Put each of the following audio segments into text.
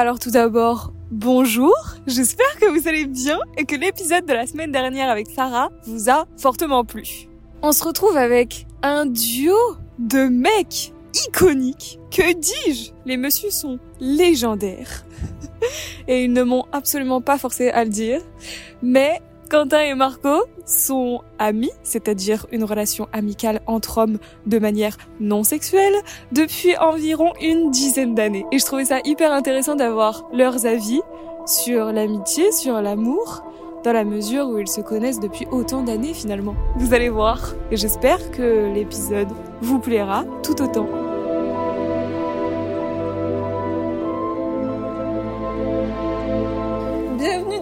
Alors tout d'abord, bonjour, j'espère que vous allez bien et que l'épisode de la semaine dernière avec Sarah vous a fortement plu. On se retrouve avec un duo de mecs iconiques. Que dis-je? Les messieurs sont légendaires. et ils ne m'ont absolument pas forcé à le dire. Mais Quentin et Marco sont amis, c'est-à-dire une relation amicale entre hommes de manière non sexuelle, depuis environ une dizaine d'années. Et je trouvais ça hyper intéressant d'avoir leurs avis sur l'amitié, sur l'amour, dans la mesure où ils se connaissent depuis autant d'années finalement. Vous allez voir. Et j'espère que l'épisode vous plaira tout autant.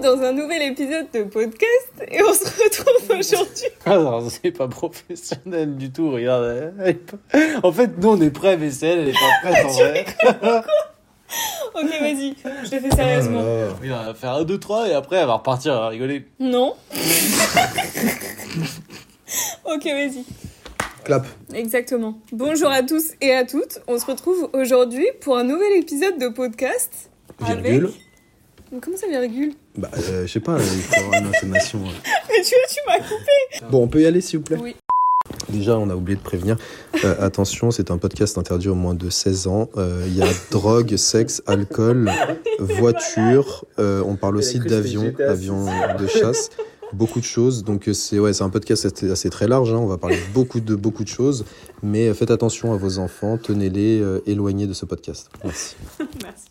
Bienvenue dans un nouvel épisode de podcast et on se retrouve aujourd'hui. Ah non, c'est pas professionnel du tout, regarde. En fait, nous on est prêts, mais c'est elle, elle est pas prête en vrai. Ok, vas-y, je le fais sérieusement. Oui, on va faire un, deux, trois et après elle va repartir, elle va rigoler. Non Ok, vas-y. Clap. Exactement. Bonjour à tous et à toutes. On se retrouve aujourd'hui pour un nouvel épisode de podcast. Virgule. Avec... Mais Comment ça, virgule Bah, euh, je sais pas, il faut avoir une intonation. ouais. Mais tu tu m'as coupé. Bon, on peut y aller, s'il vous plaît Oui. Déjà, on a oublié de prévenir. Euh, attention, c'est un podcast interdit au moins de 16 ans. Euh, Il y a drogue, sexe, alcool, voiture. euh, on parle aussi d'avion, avion de chasse. Beaucoup de choses. Donc, euh, c'est ouais, c'est un podcast assez, assez très large. hein. On va parler de beaucoup de, beaucoup de choses. Mais euh, faites attention à vos enfants. Tenez-les euh, éloignés de ce podcast. Merci. Merci.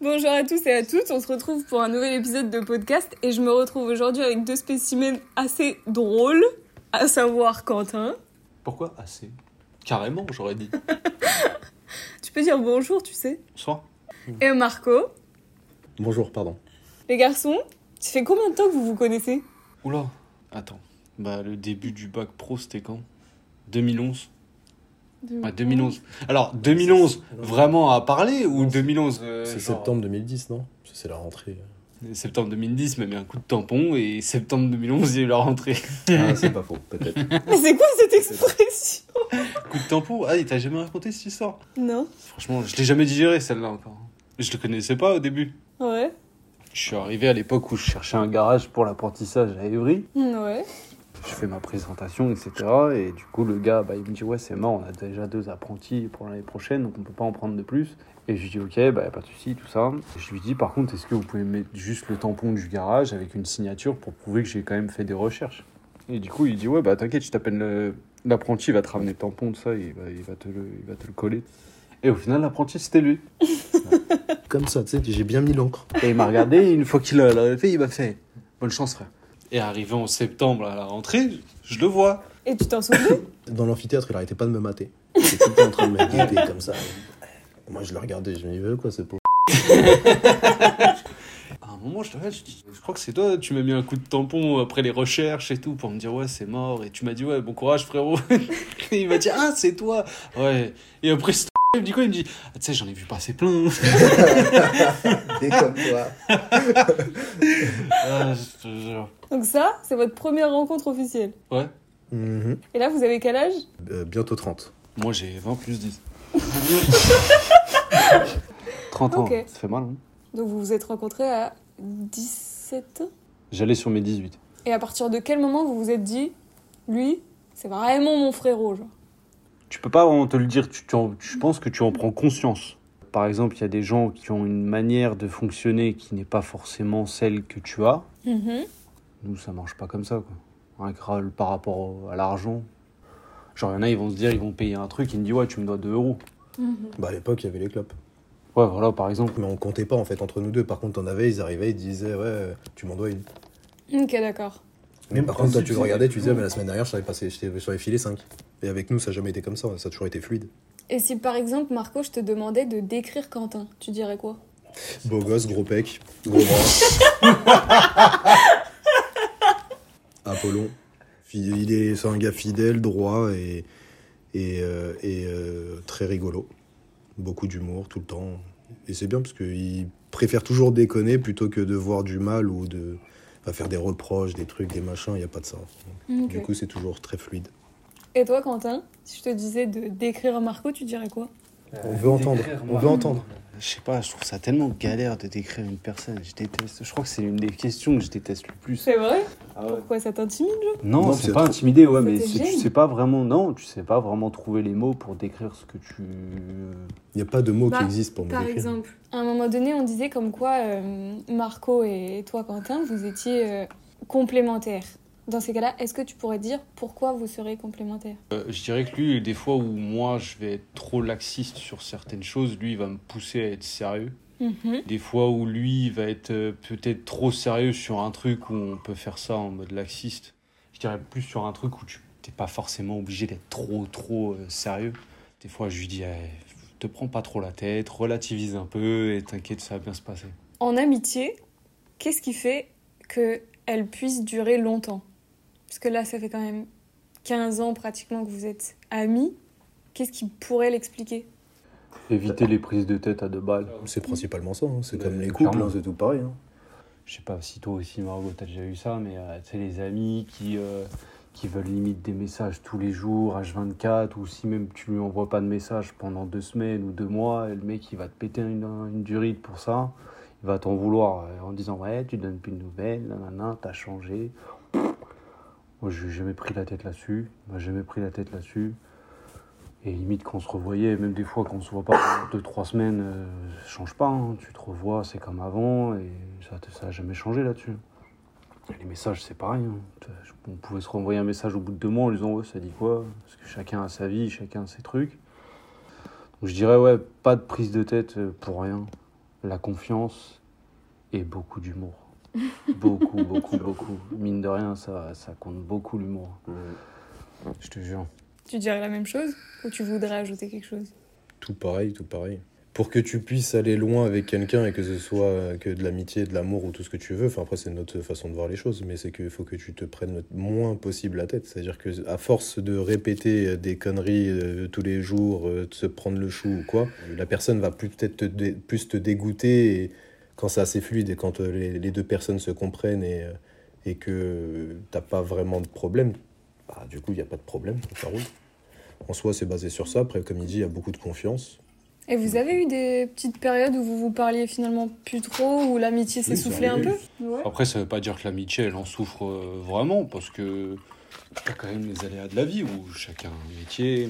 Bonjour à tous et à toutes. On se retrouve pour un nouvel épisode de podcast et je me retrouve aujourd'hui avec deux spécimens assez drôles, à savoir Quentin. Pourquoi assez? Carrément, j'aurais dit. Tu peux dire bonjour, tu sais. Bonsoir. Et Marco. Bonjour, pardon. Les garçons, ça fait combien de temps que vous vous connaissez? Oula, attends. Bah, le début du bac pro, c'était quand? 2011 Ouais, 2011. Alors, 2011, vraiment à parler ou 2011 euh, C'est genre- septembre 2010, non? C'est la rentrée. Septembre 2010 m'a mis un coup de tampon et septembre 2011, il y a eu la rentrée. Ah, c'est pas faux, peut-être. Mais c'est quoi cette expression? Coup de tampon? Ah, il t'a jamais raconté cette histoire? Non Franchement, je l'ai jamais digéré celle-là encore. Je le connaissais pas au début. Ouais. Je suis arrivé à l'époque où je cherchais un garage pour l'apprentissage à Évry. Ouais. Je fais ma présentation, etc. Et du coup, le gars, bah, il me dit Ouais, c'est mort, on a déjà deux apprentis pour l'année prochaine, donc on peut pas en prendre de plus. Et je lui dis Ok, bah, y a pas de souci, tout ça. Et je lui dis Par contre, est-ce que vous pouvez mettre juste le tampon du garage avec une signature pour prouver que j'ai quand même fait des recherches? Et du coup, il dit Ouais, bah t'inquiète, je t'appelle le- l'apprenti, il va te ramener le tampon, tout ça, et il va, il va, te, le, il va te le coller. Et au final, l'apprenti, c'était lui. Comme ça, tu sais, j'ai bien mis l'encre. Et il m'a regardé, et une fois qu'il l'a fait, il m'a fait Bonne chance, frère. Et arrivé en septembre à la rentrée, je le vois. Et tu t'en souviens? Dans l'amphithéâtre, il arrêtait pas de me mater. Il était tout le temps en train de me guetter comme ça. Moi, je le regardais, je me disais, quoi, c'est pour. À un moment, je te regarde, je dis, je crois que c'est toi, tu m'as mis un coup de tampon après les recherches et tout pour me dire, ouais, c'est mort. Et tu m'as dit, ouais, bon courage, frérot. et il m'a dit, ah, c'est toi. Ouais. Et après, c'est il me dit quoi Il me dit, ah, tu sais, j'en ai vu passer plein. T'es comme toi. ah, je te jure. Donc ça, c'est votre première rencontre officielle. Ouais. Mhm. Et là, vous avez quel âge? Euh, bientôt 30. Moi, j'ai 20 plus 10. 30 ans, Ok. ça fait mal. Hein Donc vous vous êtes rencontrés à 17 ans? J'allais sur mes 18. Et à partir de quel moment vous vous êtes dit, lui, c'est vraiment mon frérot, genre? Tu peux pas vraiment te le dire, tu, tu en- je pense que tu en prends conscience. Par exemple, il y a des gens qui ont une manière de fonctionner qui n'est pas forcément celle que tu as. Mhm. Nous, ça marche pas comme ça, quoi. Un crâle par rapport au- à l'argent. Genre, il y en a, ils vont se dire, ils vont payer un truc, ils me disent, ouais, tu me dois 2 euros. Bah, à l'époque, il y avait les clopes. Ouais, voilà, par exemple. Mais on comptait pas, en fait, entre nous deux. Par contre, on avait, ils arrivaient, ils disaient, ouais, tu m'en dois une. Ok, d'accord. Mais Même par contre, toi, tu le regardais, tu disais, mais la semaine dernière, je t'avais passé, je t'avais- je t'avais filé 5. Et avec nous, ça n'a jamais été comme ça, ça a toujours été fluide. Et si par exemple, Marco, je te demandais de décrire Quentin, tu dirais quoi? Beau gosse, gros pec, gros bras. Apollon. Il est, c'est un gars fidèle, droit et, et, euh, et, euh, très rigolo. Beaucoup d'humour tout le temps. Et c'est bien parce qu'il préfère toujours déconner plutôt que de voir du mal ou de faire des reproches, des trucs, des machins. Il n'y a pas de ça. Du coup, c'est toujours très fluide. Et toi, Quentin, si je te disais de décrire Marco, tu dirais quoi? On veut entendre, on veut entendre. Je sais pas, je trouve ça tellement galère de décrire une personne. Je déteste. Je crois que c'est une des questions que je déteste le plus. C'est vrai? Ah ouais. Pourquoi ça t'intimide Non, Non, c'est pas trop- intimidé, ouais, mais tu sais pas vraiment. Non, tu sais pas vraiment trouver les mots pour décrire ce que tu. Il n'y a pas de mots Bah, qui existent pour me Par décrire. exemple, à un moment donné, on disait comme quoi euh, Marco et toi, Quentin, vous étiez euh, complémentaires. Dans ces cas-là, est-ce que tu pourrais dire pourquoi vous serez complémentaires Euh, je dirais que lui, des fois où moi je vais être trop laxiste sur certaines choses, lui il va me pousser à être sérieux. Mhm. Des fois où lui il va être euh, peut-être trop sérieux sur un truc où on peut faire ça en mode laxiste. Je dirais plus sur un truc où tu t'es pas forcément obligé d'être trop trop euh, sérieux. Des fois je lui dis eh, te prends pas trop la tête, relativise un peu et t'inquiète ça va bien se passer. En amitié, qu'est-ce qui fait qu'elle puisse durer longtemps? Parce que là, ça fait quand même 15 ans pratiquement que vous êtes amis. Qu'est-ce qui pourrait l'expliquer? Éviter les prises de tête à deux balles. C'est principalement ça, hein. c'est comme les couples, hein, c'est tout pareil. hein. je sais pas si toi aussi Margot t'as déjà eu ça mais euh, tu sais les amis qui euh, qui veulent limite des messages tous les jours H24 ou si même tu lui envoies pas de message pendant deux semaines ou deux mois et le mec il va te péter une, une durite pour ça il va t'en vouloir euh, en disant ouais tu donnes plus de nouvelles nanana t'as changé moi j'ai jamais pris la tête là-dessus. M'a jamais pris la tête là-dessus. Et limite quand on se revoyait même des fois quand on se voit pas pendant deux trois semaines euh, ça change pas hein. tu te revois c'est comme avant et ça ça a jamais changé là-dessus. Les messages c'est pareil hein. on pouvait se renvoyer un message au bout de deux mois en disant ça dit quoi? Parce que chacun a sa vie chacun a ses trucs. Donc je dirais ouais pas de prise de tête euh, pour rien. La confiance et beaucoup d'humour beaucoup beaucoup beaucoup. Mine de rien ça ça compte beaucoup l'humour. Je te jure. Tu dirais la même chose ou tu voudrais ajouter quelque chose? Tout pareil, tout pareil. Pour que tu puisses aller loin avec quelqu'un et que ce soit que de l'amitié, de l'amour ou tout ce que tu veux, enfin après c'est notre façon de voir les choses, mais c'est qu'il faut que tu te prennes le moins possible la tête. C'est-à-dire que à force de répéter euh, des conneries euh, tous les jours, euh, de se prendre le chou ou quoi, la personne va plus peut-être te plus te dégoûter et quand c'est assez fluide et quand euh, les, les deux personnes se comprennent et, euh, et que t'as pas vraiment de problème, bah, du coup il n'y a pas de problème, ça roule. En soi, c'est basé sur ça. Après, comme il dit, il y a beaucoup de confiance. Et vous avez eu des petites périodes où vous vous parliez finalement plus trop, où l'amitié Oui, s'essoufflait ça un peu? Ouais. Après, ça veut pas dire que l'amitié, elle en souffre euh, vraiment, parce que il y a quand même les aléas de la vie où chacun a un métier,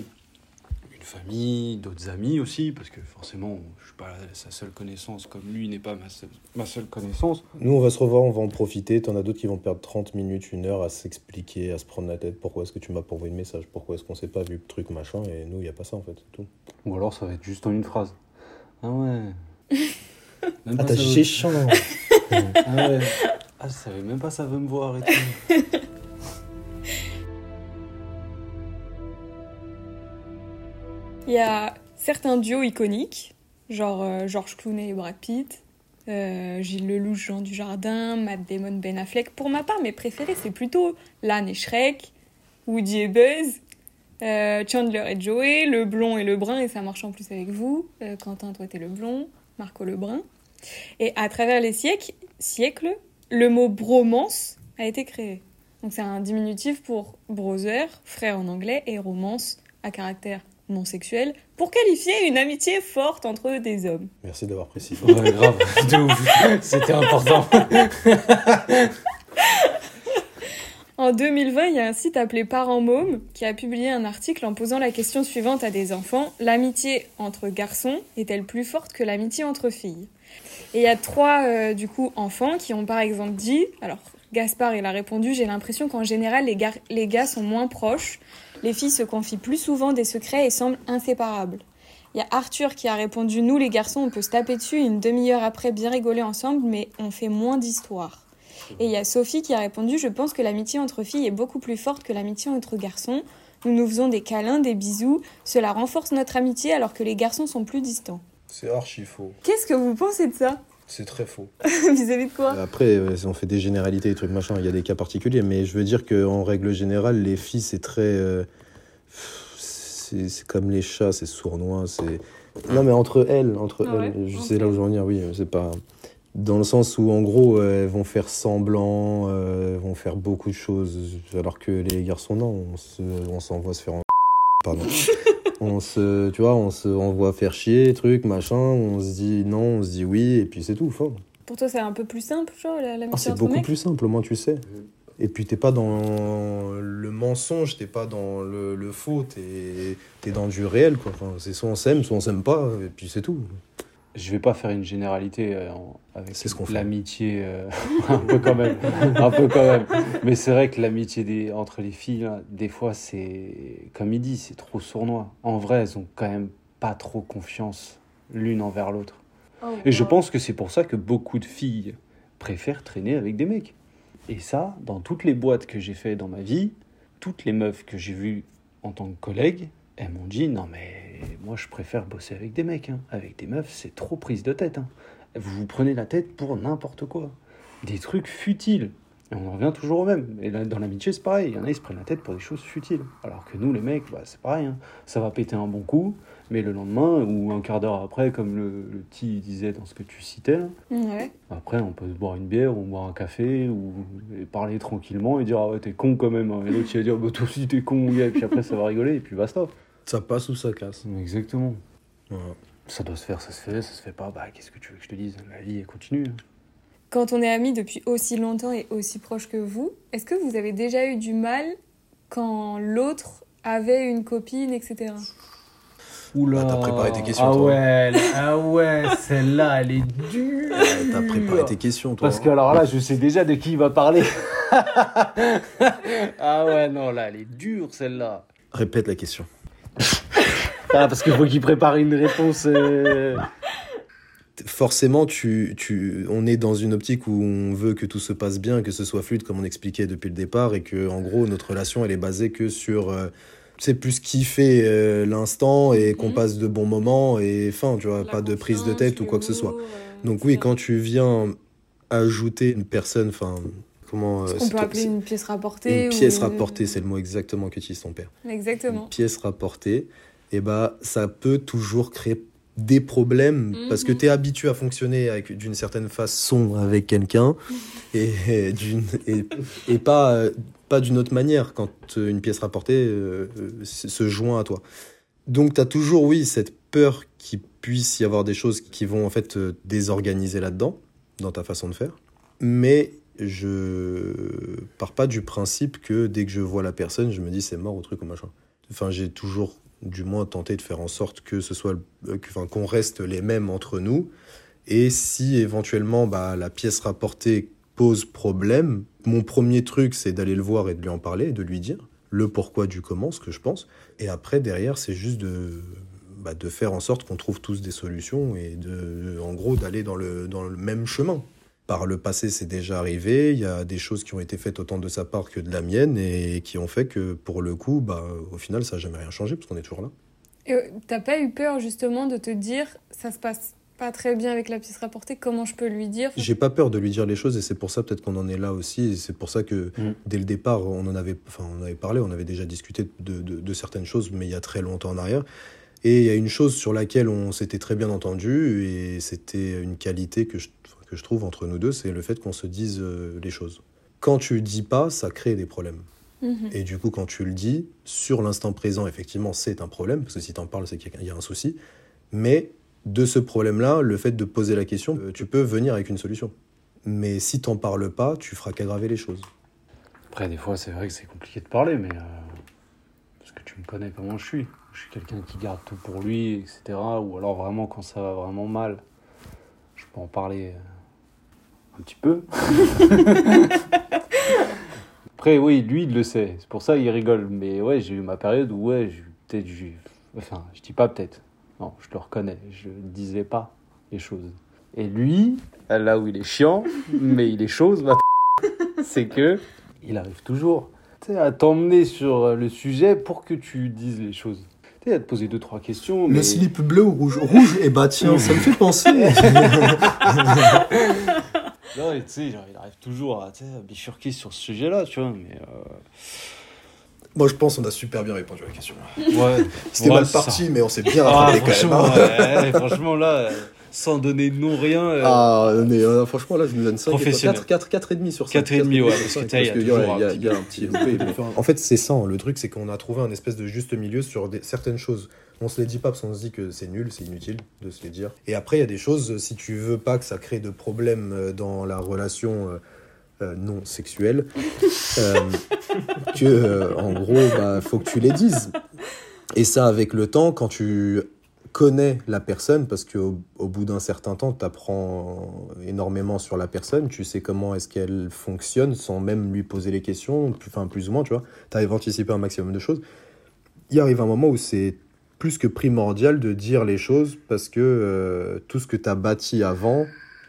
famille, d'autres amis aussi, parce que forcément, je suis pas sa seule connaissance, comme lui n'est pas ma seule, ma seule connaissance. Nous, on va se revoir, on va en profiter. T'en as d'autres qui vont perdre 30 minutes, une heure à s'expliquer, à se prendre la tête. Pourquoi est-ce que tu m'as pas envoyé de message? Pourquoi est-ce qu'on s'est pas vu le truc, machin? Et nous, il n'y a pas ça, en fait, c'est tout. Ou alors, ça va être juste en une phrase. Ah ouais. Même Ah, t'as ça veut- Ah ouais. Ah, je savais même pas ça veut me voir et tout. Il y a certains duos iconiques, genre euh, George Clooney et Brad Pitt, euh, Gilles Lelouch, Jean Dujardin, Matt Damon, Ben Affleck. Pour ma part, mes préférés, c'est plutôt Lan et Shrek, Woody et Buzz, euh, Chandler et Joey, le blond et le brun, et ça marche en plus avec vous. Euh, Quentin, toi, t'es le blond, Marco le brun. Et à travers les siècles, siècles, le mot bromance a été créé. Donc c'est un diminutif pour brother, frère en anglais, et romance à caractère non sexuel, pour qualifier une amitié forte entre des hommes. Merci d'avoir précisé. Ouais, grave, de ouf. C'était important. En 2020, il y a un site appelé Parents Mômes qui a publié un article en posant la question suivante à des enfants. L'amitié entre garçons est-elle plus forte que l'amitié entre filles? Et il y a trois, euh, du coup, enfants qui ont par exemple dit, alors Gaspard, il a répondu, j'ai l'impression qu'en général, les, gar- les gars sont moins proches, les filles se confient plus souvent des secrets et semblent inséparables. Il y a Arthur qui a répondu, nous les garçons, on peut se taper dessus et une demi-heure après bien rigoler ensemble, mais on fait moins d'histoires. Et il y a Sophie qui a répondu Je pense que l'amitié entre filles est beaucoup plus forte que l'amitié entre garçons. Nous nous faisons des câlins, des bisous. Cela renforce notre amitié alors que les garçons sont plus distants. C'est archi faux. Qu'est-ce que vous pensez de ça? C'est très faux. Vis-à-vis de quoi? Après, euh, on fait des généralités, des trucs machin, il y a des cas particuliers, mais je veux dire qu'en règle générale, les filles, c'est très. euh, c'est c'est comme les chats, c'est sournois, c'est. Non, mais entre elles, entre Ah ouais elles, je Ok. sais là où je veux en venir, oui, c'est pas. Dans le sens où, en gros, euh, elles vont faire semblant, elles vont faire beaucoup de choses, alors que les garçons, non, on se- on s'envoie se faire en. Pardon. On se, tu vois, on se envoie faire chier, truc, machin, on se dit non, on se dit oui, et puis c'est tout, fort. Pour toi, c'est un peu plus simple, genre, la, la Ah, c'est beaucoup plus simple, au moins tu sais. Et puis t'es pas dans le mensonge, t'es pas dans le, le faux, t'es es dans du réel, quoi. Enfin, c'est soit on s'aime, soit on s'aime pas, et puis c'est tout. Je vais pas faire une généralité euh, avec ce l'amitié, euh, un peu quand même, un peu quand même. Mais c'est vrai que l'amitié des entre les filles, là, des fois, c'est comme il dit, c'est trop sournois. En vrai, elles ont quand même pas trop confiance l'une envers l'autre. Oh, Et je pense que c'est pour ça que beaucoup de filles préfèrent traîner avec des mecs. Et ça, dans toutes les boîtes que j'ai fait dans ma vie, toutes les meufs que j'ai vues en tant que collègues, elles m'ont dit non mais moi je préfère bosser avec des mecs. hein. Avec des meufs, c'est trop prise de tête. hein. Vous vous prenez la tête pour n'importe quoi. Des trucs futiles. Et on en revient toujours au même. Et là, dans l'amitié, c'est pareil. Il y en a, ils se prennent la tête pour des choses futiles. Alors que nous, les mecs, bah, c'est pareil. hein. Ça va péter un bon coup, mais le lendemain, ou un quart d'heure après, comme le, le petit disait dans ce que tu citais, là, Ouais. après, on peut se boire une bière ou boire un café ou et parler tranquillement et dire Ah ouais, t'es con quand même. Et l'autre, il va dire Bah, toi aussi, t'es con, ouais. Et puis après, ça va rigoler et puis basta. Ça passe ou ça casse. Exactement. Voilà. Ça doit se faire, ça se fait, ça se fait pas. Bah, qu'est-ce que tu veux que je te dise? La vie, elle continue. hein. Quand on est amis depuis aussi longtemps et aussi proche que vous, est-ce que vous avez déjà eu du mal quand l'autre avait une copine, etc. Oula. Ah, t'as préparé tes questions, Ah toi. ouais, ah ouais, celle-là, elle est dure. Ouais, T'as préparé tes questions, toi. Parce que alors là, je sais déjà de qui il va parler. ah ouais, non, là, elle est dure, celle-là. Répète la question. Ah, parce qu'il faut qu'il prépare une réponse. euh, Forcément, tu, tu, on est dans une optique où on veut que tout se passe bien, que ce soit fluide, comme on expliquait depuis le départ, et que, en gros, notre relation, elle est basée que sur, euh, tu sais, plus kiffer euh, l'instant et qu'on Mhm. passe de bons moments et fin, tu vois, pas de prise de tête ou quoi que ce soit. Donc oui, quand tu viens ajouter une personne, enfin, comment... euh, Ce qu'on c'est peut toi- appeler c'est- une pièce rapportée. une pièce rapportée, c'est le mot exactement qu'utilise ton père. Exactement. Une pièce rapportée, et bah ça peut toujours créer des problèmes parce que Mhm. tu es habitué à fonctionner avec d'une certaine façon avec quelqu'un et, et d'une et, et pas euh, pas d'une autre manière quand euh, une pièce rapportée euh, se se joint à toi. Donc tu as toujours oui cette peur qu'il puisse y avoir des choses qui vont en fait te désorganiser là-dedans dans ta façon de faire. Mais je pars pas du principe que dès que je vois la personne, je me dis c'est mort ou truc ou machin. Enfin, j'ai toujours, du moins, tenté de faire en sorte que ce soit, euh, qu'on reste les mêmes entre nous. Et si éventuellement, bah, la pièce rapportée pose problème, mon premier truc, c'est d'aller le voir et de lui en parler, de lui dire le pourquoi du comment, ce que je pense. Et après, derrière, c'est juste de, bah, de faire en sorte qu'on trouve tous des solutions et de, en gros, d'aller dans le, dans le même chemin. Par le passé, c'est déjà arrivé. Il y a des choses qui ont été faites autant de sa part que de la mienne et qui ont fait que, pour le coup, bah, au final, ça n'a jamais rien changé parce qu'on est toujours là. Et euh, t'as pas eu peur justement de te dire ça se passe pas très bien avec la pièce rapportée, comment je peux lui dire? J'ai pas peur de lui dire les choses et c'est pour ça peut-être qu'on en est là aussi. Et c'est pour ça que Mm. dès le départ, on en avait, enfin, on avait parlé, on avait déjà discuté de, de- de certaines choses, mais il y a très longtemps en arrière. Et il y a une chose sur laquelle on s'était très bien entendu et c'était une qualité que je, que je trouve entre nous deux, c'est le fait qu'on se dise euh, les choses. Quand tu dis pas, ça crée des problèmes. Mhm. Et du coup, quand tu le dis, sur l'instant présent, effectivement, c'est un problème, parce que si tu en parles, c'est qu'il y a un souci. Mais de ce problème-là, le fait de poser la question, euh, tu peux venir avec une solution. Mais si t'en parles pas, tu feras qu'aggraver les choses. Après, des fois, c'est vrai que c'est compliqué de parler, mais. euh, parce que tu me connais comment je suis. Je suis quelqu'un qui garde tout pour lui, etc. Ou alors, vraiment, quand ça va vraiment mal, je peux en parler euh, un petit peu. Après, oui, lui, il le sait. C'est pour ça qu'il rigole. Mais ouais, j'ai eu ma période où, ouais, peut-être. Enfin, je dis pas peut-être. Non, je le reconnais. Je disais pas les choses. Et lui, là où il est chiant, mais il est chose, bah, c'est que il arrive toujours tu sais, à t'emmener sur le sujet pour que tu dises les choses. Tu sais, à te poser deux, trois questions. Mais... bleu ou rouge Rouge, et bah tiens, ça me fait penser. Non, et tu sais, il arrive toujours à, bifurquer sur ce sujet-là, tu vois. Mais, Moi, je pense qu'on a super bien répondu à la question. euh, ouais. C'était Ouais, mal ça. parti, mais on s'est bien Ah, rattrapé quand franchement, même. hein. ouais, franchement, là, euh, sans donner de nom, rien. euh, Ah, mais euh, franchement, là, je nous donne 5 Professionnel. 4, 4, 4 et demi sur 5. Quatre et demi, ouais, parce que t'as- il y un y petit il y a un petit loupé, mais- En fait, c'est ça, hein, le truc, c'est qu'on a trouvé un espèce de juste milieu sur des- certaines choses On se les dit pas parce qu'on se dit que c'est nul, c'est inutile de se les dire. Et après, il y a des choses, si tu veux pas que ça crée de problèmes euh, dans la relation euh, euh, non sexuelle, euh, que euh, en gros, bah, faut que tu les dises. Et ça, avec le temps, quand tu connais la personne, parce qu'au au bout d'un certain temps, tu apprends énormément sur la personne, tu sais comment est-ce qu'elle fonctionne sans même lui poser les questions, plus- enfin plus ou moins, tu vois. Tu arrives à anticiper un maximum de choses. Il arrive un moment où c'est plus que primordial de dire les choses parce que euh, tout ce que tu as bâti avant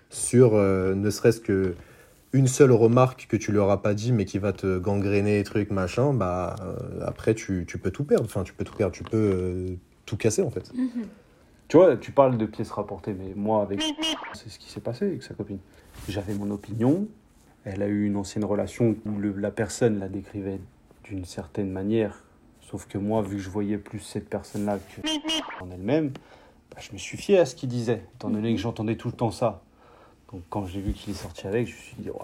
sur euh, ne serait-ce que une seule remarque que tu leur as pas dit mais qui va te gangréner trucs machin bah euh, après tu, tu peux tout perdre enfin tu peux tout perdre tu peux euh, tout casser en fait Tu vois, tu parles de pièces rapportées, mais moi, avec. C'est ce qui s'est passé avec sa copine. J'avais mon opinion. Elle a eu une ancienne relation où le- la personne la décrivait d'une certaine manière. Sauf que moi, vu que je voyais plus cette personne-là que en elle-même, bah, je me suis fié à ce qu'il disait, étant donné que j'entendais tout le temps ça. Donc quand j'ai vu qu'il est sorti avec, je me suis dit, ouais,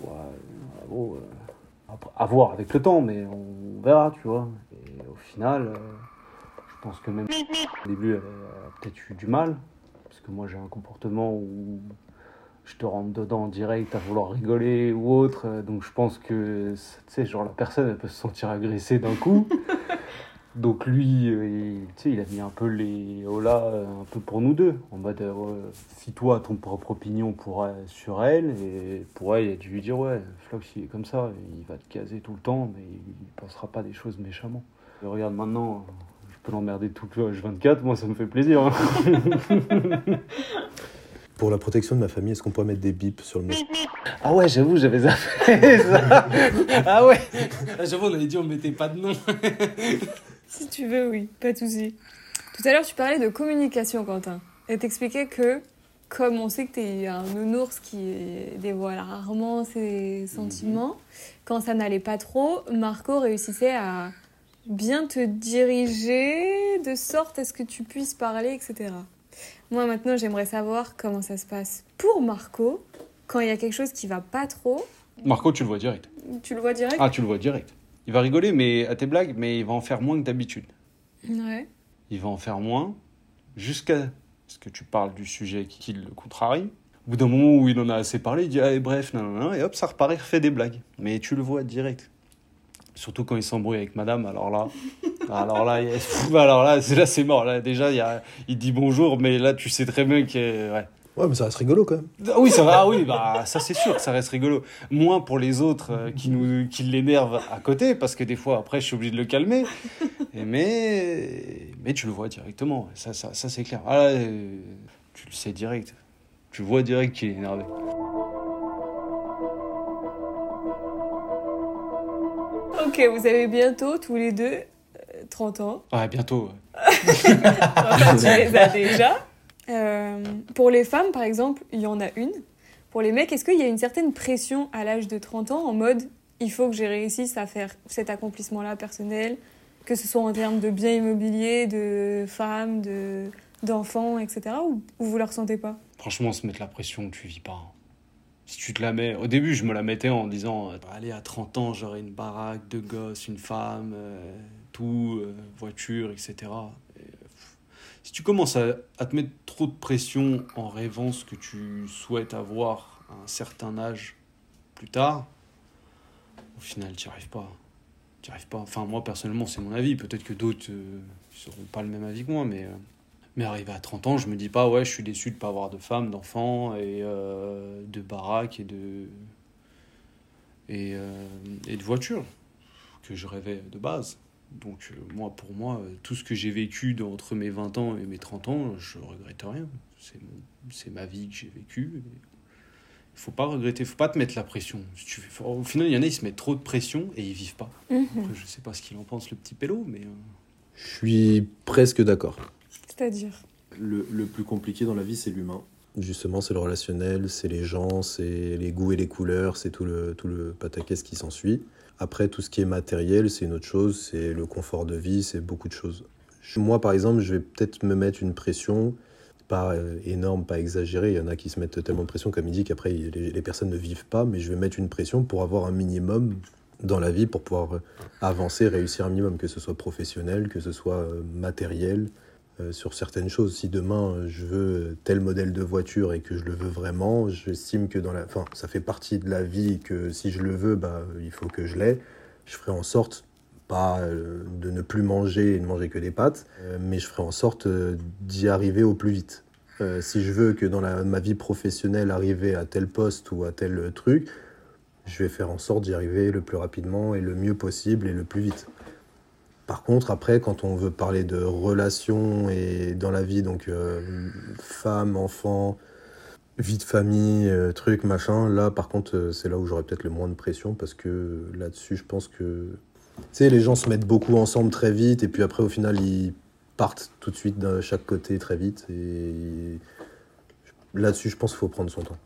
ouais, euh, à voir avec le temps, mais on verra, tu vois. Et au final, euh, je pense que même au début, elle a peut-être eu du mal, parce que moi j'ai un comportement où je te rentre dedans direct à vouloir rigoler ou autre, euh, donc je pense que, tu sais, genre la personne, elle peut se sentir agressée d'un coup. Donc lui, euh, il, tu sais, il a mis un peu les hola euh, un peu pour nous deux, en mode euh, fie-toi à ton propre opinion pour, elle- sur elle, et pour elle, il a dû lui dire ouais, Flox il est comme ça, il va te caser tout le temps, mais il pensera pas des choses méchamment. Et regarde maintenant, je peux l'emmerder tout le H24, moi ça me fait plaisir. hein. pour la protection de ma famille est-ce qu'on pourrait mettre des bips sur le message Ah ouais, j'avoue, j'avais zappé ça. Ah ouais Ah, J'avoue, on avait dit on mettait pas de nom. Si tu veux, oui, pas de souci. Tout à l'heure, tu parlais de communication, Quentin. Et t'expliquais que, comme on sait que t'es un nounours qui dévoile rarement ses sentiments, quand ça n'allait pas trop, Marco réussissait à bien te diriger de sorte à ce que tu puisses parler, etc. Moi, maintenant, j'aimerais savoir comment ça se passe pour Marco quand il y a quelque chose qui va pas trop. Marco, tu le vois direct. Tu le vois direct? Ah, tu le vois direct. Il va rigoler mais à tes blagues, mais il va en faire moins que d'habitude. Ouais. il va en faire moins jusqu'à ce que tu parles du sujet qui, qui le contrarie. Au bout d'un moment où il en a assez parlé, il dit ah, bref, nan, nan, nan, et hop, ça repart, il refait des blagues. Mais tu le vois direct. Surtout quand il s'embrouille avec madame, alors là, alors là, alors là, c'est là, c'est mort. Là, déjà, il, y a- il dit bonjour, mais là, tu sais très bien que. Ouais. ouais mais ça reste rigolo quand même Ah oui, ça va, ah oui, bah, ça c'est sûr que ça reste rigolo. Moins pour les autres euh, qui, nous, qui l'énervent à côté, parce que des fois, après, je suis obligé de le calmer. Et mais, mais tu le vois directement, ça, ça, ça c'est clair. Ah, là, euh, tu le sais direct. Tu vois direct qu'il est énervé. Ok, vous avez bientôt tous les deux euh, 30 ans. Ouais, bientôt. Enfin, tu les as déjà. Euh, pour les femmes, par exemple, il y en a une. Pour les mecs, est-ce qu'il y a une certaine pression à l'âge de 30 ans en mode il faut que j'ai réussisse à faire cet accomplissement-là personnel, que ce soit en termes de biens immobiliers, de femmes, de d'enfants, etc. Ou, ou vous le ressentez pas? Franchement, se mettre la pression, tu vis pas. Si tu te la mets. Au début, je me la mettais en disant euh, Allez, à 30 ans, j'aurai une baraque, deux gosses, une femme, euh, tout, euh, voiture, etc. Si tu commences à, te mettre trop de pression en rêvant ce que tu souhaites avoir à un certain âge plus tard, au final, tu n'y arrives pas. Tu arrives pas. Enfin, moi, personnellement, c'est mon avis. Peut-être que d'autres euh, seront pas le même avis que moi, mais. Mais arrivé à 30 ans, je me dis pas, ouais, je suis déçu de pas avoir de femme, d'enfants, et euh, de baraque et de. Et, euh, et de voiture, que je rêvais de base. Donc, euh, moi, pour moi, tout ce que j'ai vécu entre mes 20 ans et mes 30 ans, je regrette rien. C'est ma vie que j'ai vécue. et Il faut pas regretter, faut pas te mettre la pression. Si tu fais- au final, il y en a, ils se mettent trop de pression et ils vivent pas. Après, je sais pas ce qu'il en pense, le petit pélo, mais. je suis presque d'accord C'est-à-dire le, le plus compliqué dans la vie, c'est l'humain. Justement, c'est le relationnel, c'est les gens, c'est les goûts et les couleurs, c'est tout le, tout le pataquès qui s'ensuit. Après, tout ce qui est matériel, c'est une autre chose, c'est le confort de vie, c'est beaucoup de choses. Moi, par exemple, je vais peut-être me mettre une pression, pas euh, énorme, pas exagérée. Il y en a qui se mettent tellement de pression, comme il dit, qu'après, les, les personnes ne vivent pas, mais je vais mettre une pression pour avoir un minimum dans la vie pour pouvoir avancer, réussir un minimum, que ce soit professionnel, que ce soit euh, matériel, euh, sur certaines choses. Si demain euh, je veux tel modèle de voiture et que je le veux vraiment, j'estime que dans la, enfin, ça fait partie de la vie et que si je le veux, bah, il faut que je l'ai. Je ferai en sorte pas euh, de ne plus manger et de manger que des pâtes, euh, mais je ferai en sorte euh, d'y arriver au plus vite. Euh, si je veux que dans la- ma vie professionnelle arriver à tel poste ou à tel truc, je vais faire en sorte d'y arriver le plus rapidement et le mieux possible et le plus vite. Par contre, après, quand on veut parler de relations et dans la vie, donc euh, femme, enfant, vie de famille, euh, truc, machin, là, par contre, euh, c'est là où j'aurais peut-être le moins de pression parce que là-dessus, je pense que. Tu sais, les gens se mettent beaucoup ensemble très vite et puis après, au final, ils partent tout de suite de chaque côté très vite. Et là-dessus, je pense qu'il faut prendre son temps.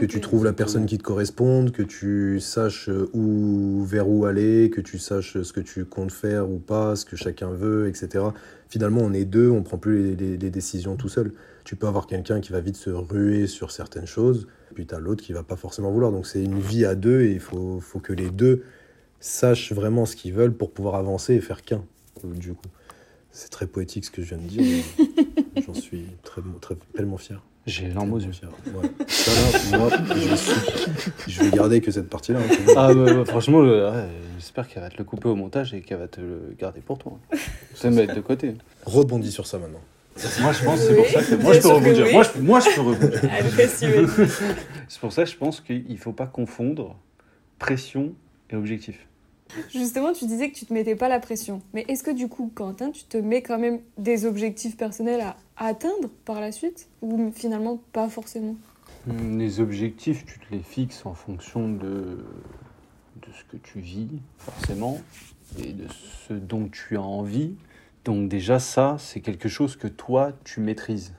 Que tu trouves la personne qui te corresponde, que tu saches où, vers où aller, que tu saches ce que tu comptes faire ou pas, ce que chacun veut, etc. Finalement, on est deux, on prend plus les, les- les décisions tout seul. Tu peux avoir quelqu'un qui va vite se ruer sur certaines choses, puis tu as l'autre qui va pas forcément vouloir. Donc c'est une vie à deux et il faut, faut que les deux sachent vraiment ce qu'ils veulent pour pouvoir avancer et faire qu'un, du coup. C'est très poétique ce que je viens de dire, j'en suis très, très, tellement fier. J'ai les larmes aux yeux. Ouais. Ça, là, moi, je, suis- je vais garder que cette partie-là. hein. Ah bah, bah, franchement, ouais, j'espère qu'elle va te le couper au montage et qu'elle va te le garder pour toi. Ça me mettre de côté. Rebondis sur ça maintenant. Moi je pense que c'est Oui, pour ça que moi bien je peux que rebondir. oui. Moi, je, moi je peux rebondir. C'est pour ça que je pense qu'il faut pas confondre pression et objectif. Justement, tu disais que tu te mettais pas la pression. Mais est-ce que du coup, Quentin, tu te mets quand même des objectifs personnels à atteindre par la suite Ou finalement pas forcément? Hum, Les objectifs, tu te les fixes en fonction de, de ce que tu vis, forcément, et de ce dont tu as envie. Donc déjà ça, c'est quelque chose que toi, tu maîtrises.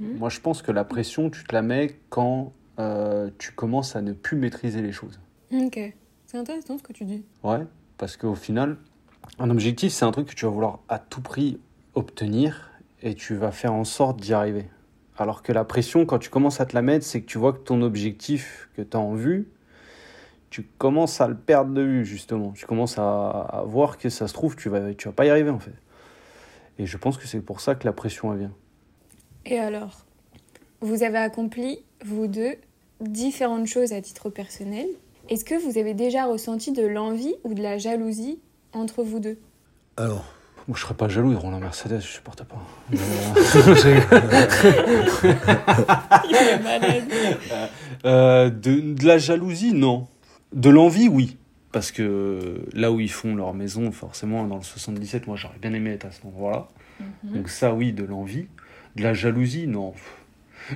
Moi, je pense que la pression, tu te la mets quand euh, tu commences à ne plus maîtriser les choses. Ok. C'est intéressant ce que tu dis. Ouais, parce qu'au final, un objectif, c'est un truc que tu vas vouloir à tout prix obtenir et tu vas faire en sorte d'y arriver. Alors que la pression, quand tu commences à te la mettre, c'est que tu vois que ton objectif que tu as en vue, tu commences à le perdre de vue, justement. Tu commences à, à voir que ça se trouve, tu vas, tu vas pas y arriver, en fait. Et je pense que c'est pour ça que la pression, elle vient. Et alors Vous avez accompli, vous deux, différentes choses à titre personnel. Est-ce que vous avez déjà ressenti de l'envie ou de la jalousie entre vous deux? Alors, Moi, je serais pas jaloux de Roland Mercedes, je supporte pas. Mais, Il est malade. Euh, de, de la jalousie, non. De l'envie, oui. Parce que là où ils font leur maison, forcément, dans le 77, moi j'aurais bien aimé être à cet endroit-là. Donc ça, oui, de l'envie. De la jalousie, non.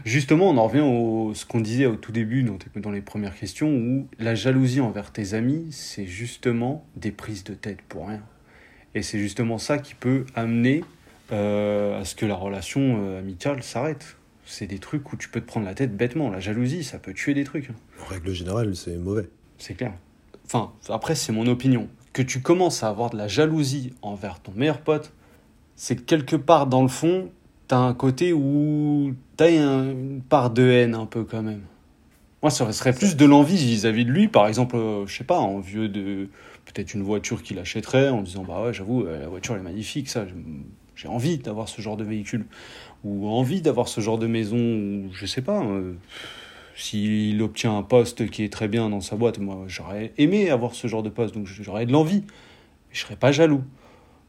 Justement, on en revient à ce qu'on disait au tout début, dans, les premières questions, où la jalousie envers tes amis, c'est justement des prises de tête pour rien. Et c'est justement ça qui peut amener euh, à ce que la relation euh, amicale s'arrête. C'est des trucs où tu peux te prendre la tête bêtement. La jalousie, ça peut tuer des trucs. en règle générale, c'est mauvais. C'est clair. Enfin, après, c'est mon opinion. Que tu commences à avoir de la jalousie envers ton meilleur pote, c'est que quelque part dans le fond, t'as un côté où t'as un- une part de haine un peu quand même. Moi, ça serait plus de l'envie vis-à-vis de lui, par exemple, euh, je sais pas, en vieux de peut-être une voiture qu'il achèterait, en disant bah ouais, j'avoue, euh, la voiture elle est magnifique, ça, j'ai envie d'avoir ce genre de véhicule, ou envie d'avoir ce genre de maison, ou je sais pas. euh, s'il obtient un poste qui est très bien dans sa boîte, moi j'aurais aimé avoir ce genre de poste, donc j'aurais de l'envie. Je serais pas jaloux.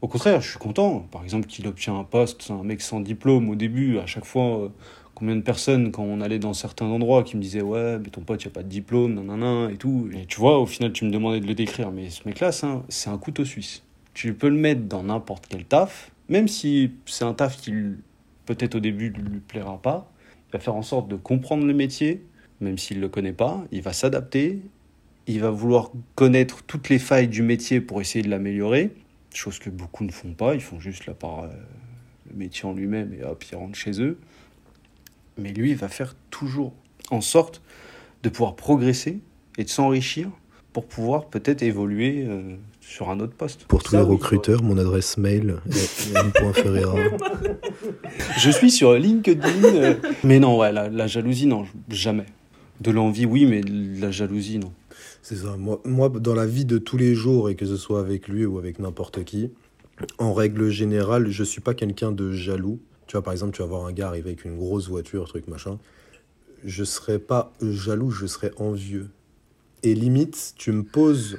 Au contraire, je suis content. Par exemple, qu'il obtient un poste, un mec sans diplôme au début, à chaque fois, euh, combien de personnes, quand on allait dans certains endroits, qui me disaient Ouais, mais ton pote, il a pas de diplôme, nanana, et tout. Et tu vois, au final, tu me demandais de le décrire, mais ce mec-là, c'est un, un couteau suisse. Tu peux le mettre dans n'importe quel taf, même si c'est un taf qui, peut-être au début, ne lui plaira pas. Il va faire en sorte de comprendre le métier, même s'il ne le connaît pas. Il va s'adapter. Il va vouloir connaître toutes les failles du métier pour essayer de l'améliorer. Chose que beaucoup ne font pas. Ils font juste la part, euh, le métier en lui-même et hop, ils rentrent chez eux. Mais lui, il va faire toujours en sorte de pouvoir progresser et de s'enrichir pour pouvoir peut-être évoluer euh, sur un autre poste. Pour tous les oui, recruteurs, mon adresse mail est m.ferreira. Je suis sur LinkedIn. euh, mais non, ouais, la, la jalousie, non, jamais. De l'envie, oui, mais de la jalousie, non. C'est ça. Moi, moi, dans la vie de tous les jours, et que ce soit avec lui ou avec n'importe qui, en règle générale, je suis pas quelqu'un de jaloux. Tu vois, par exemple, tu vas voir un gars arriver avec une grosse voiture, truc machin. Je serais pas jaloux, je serais envieux. Et limite, tu me poses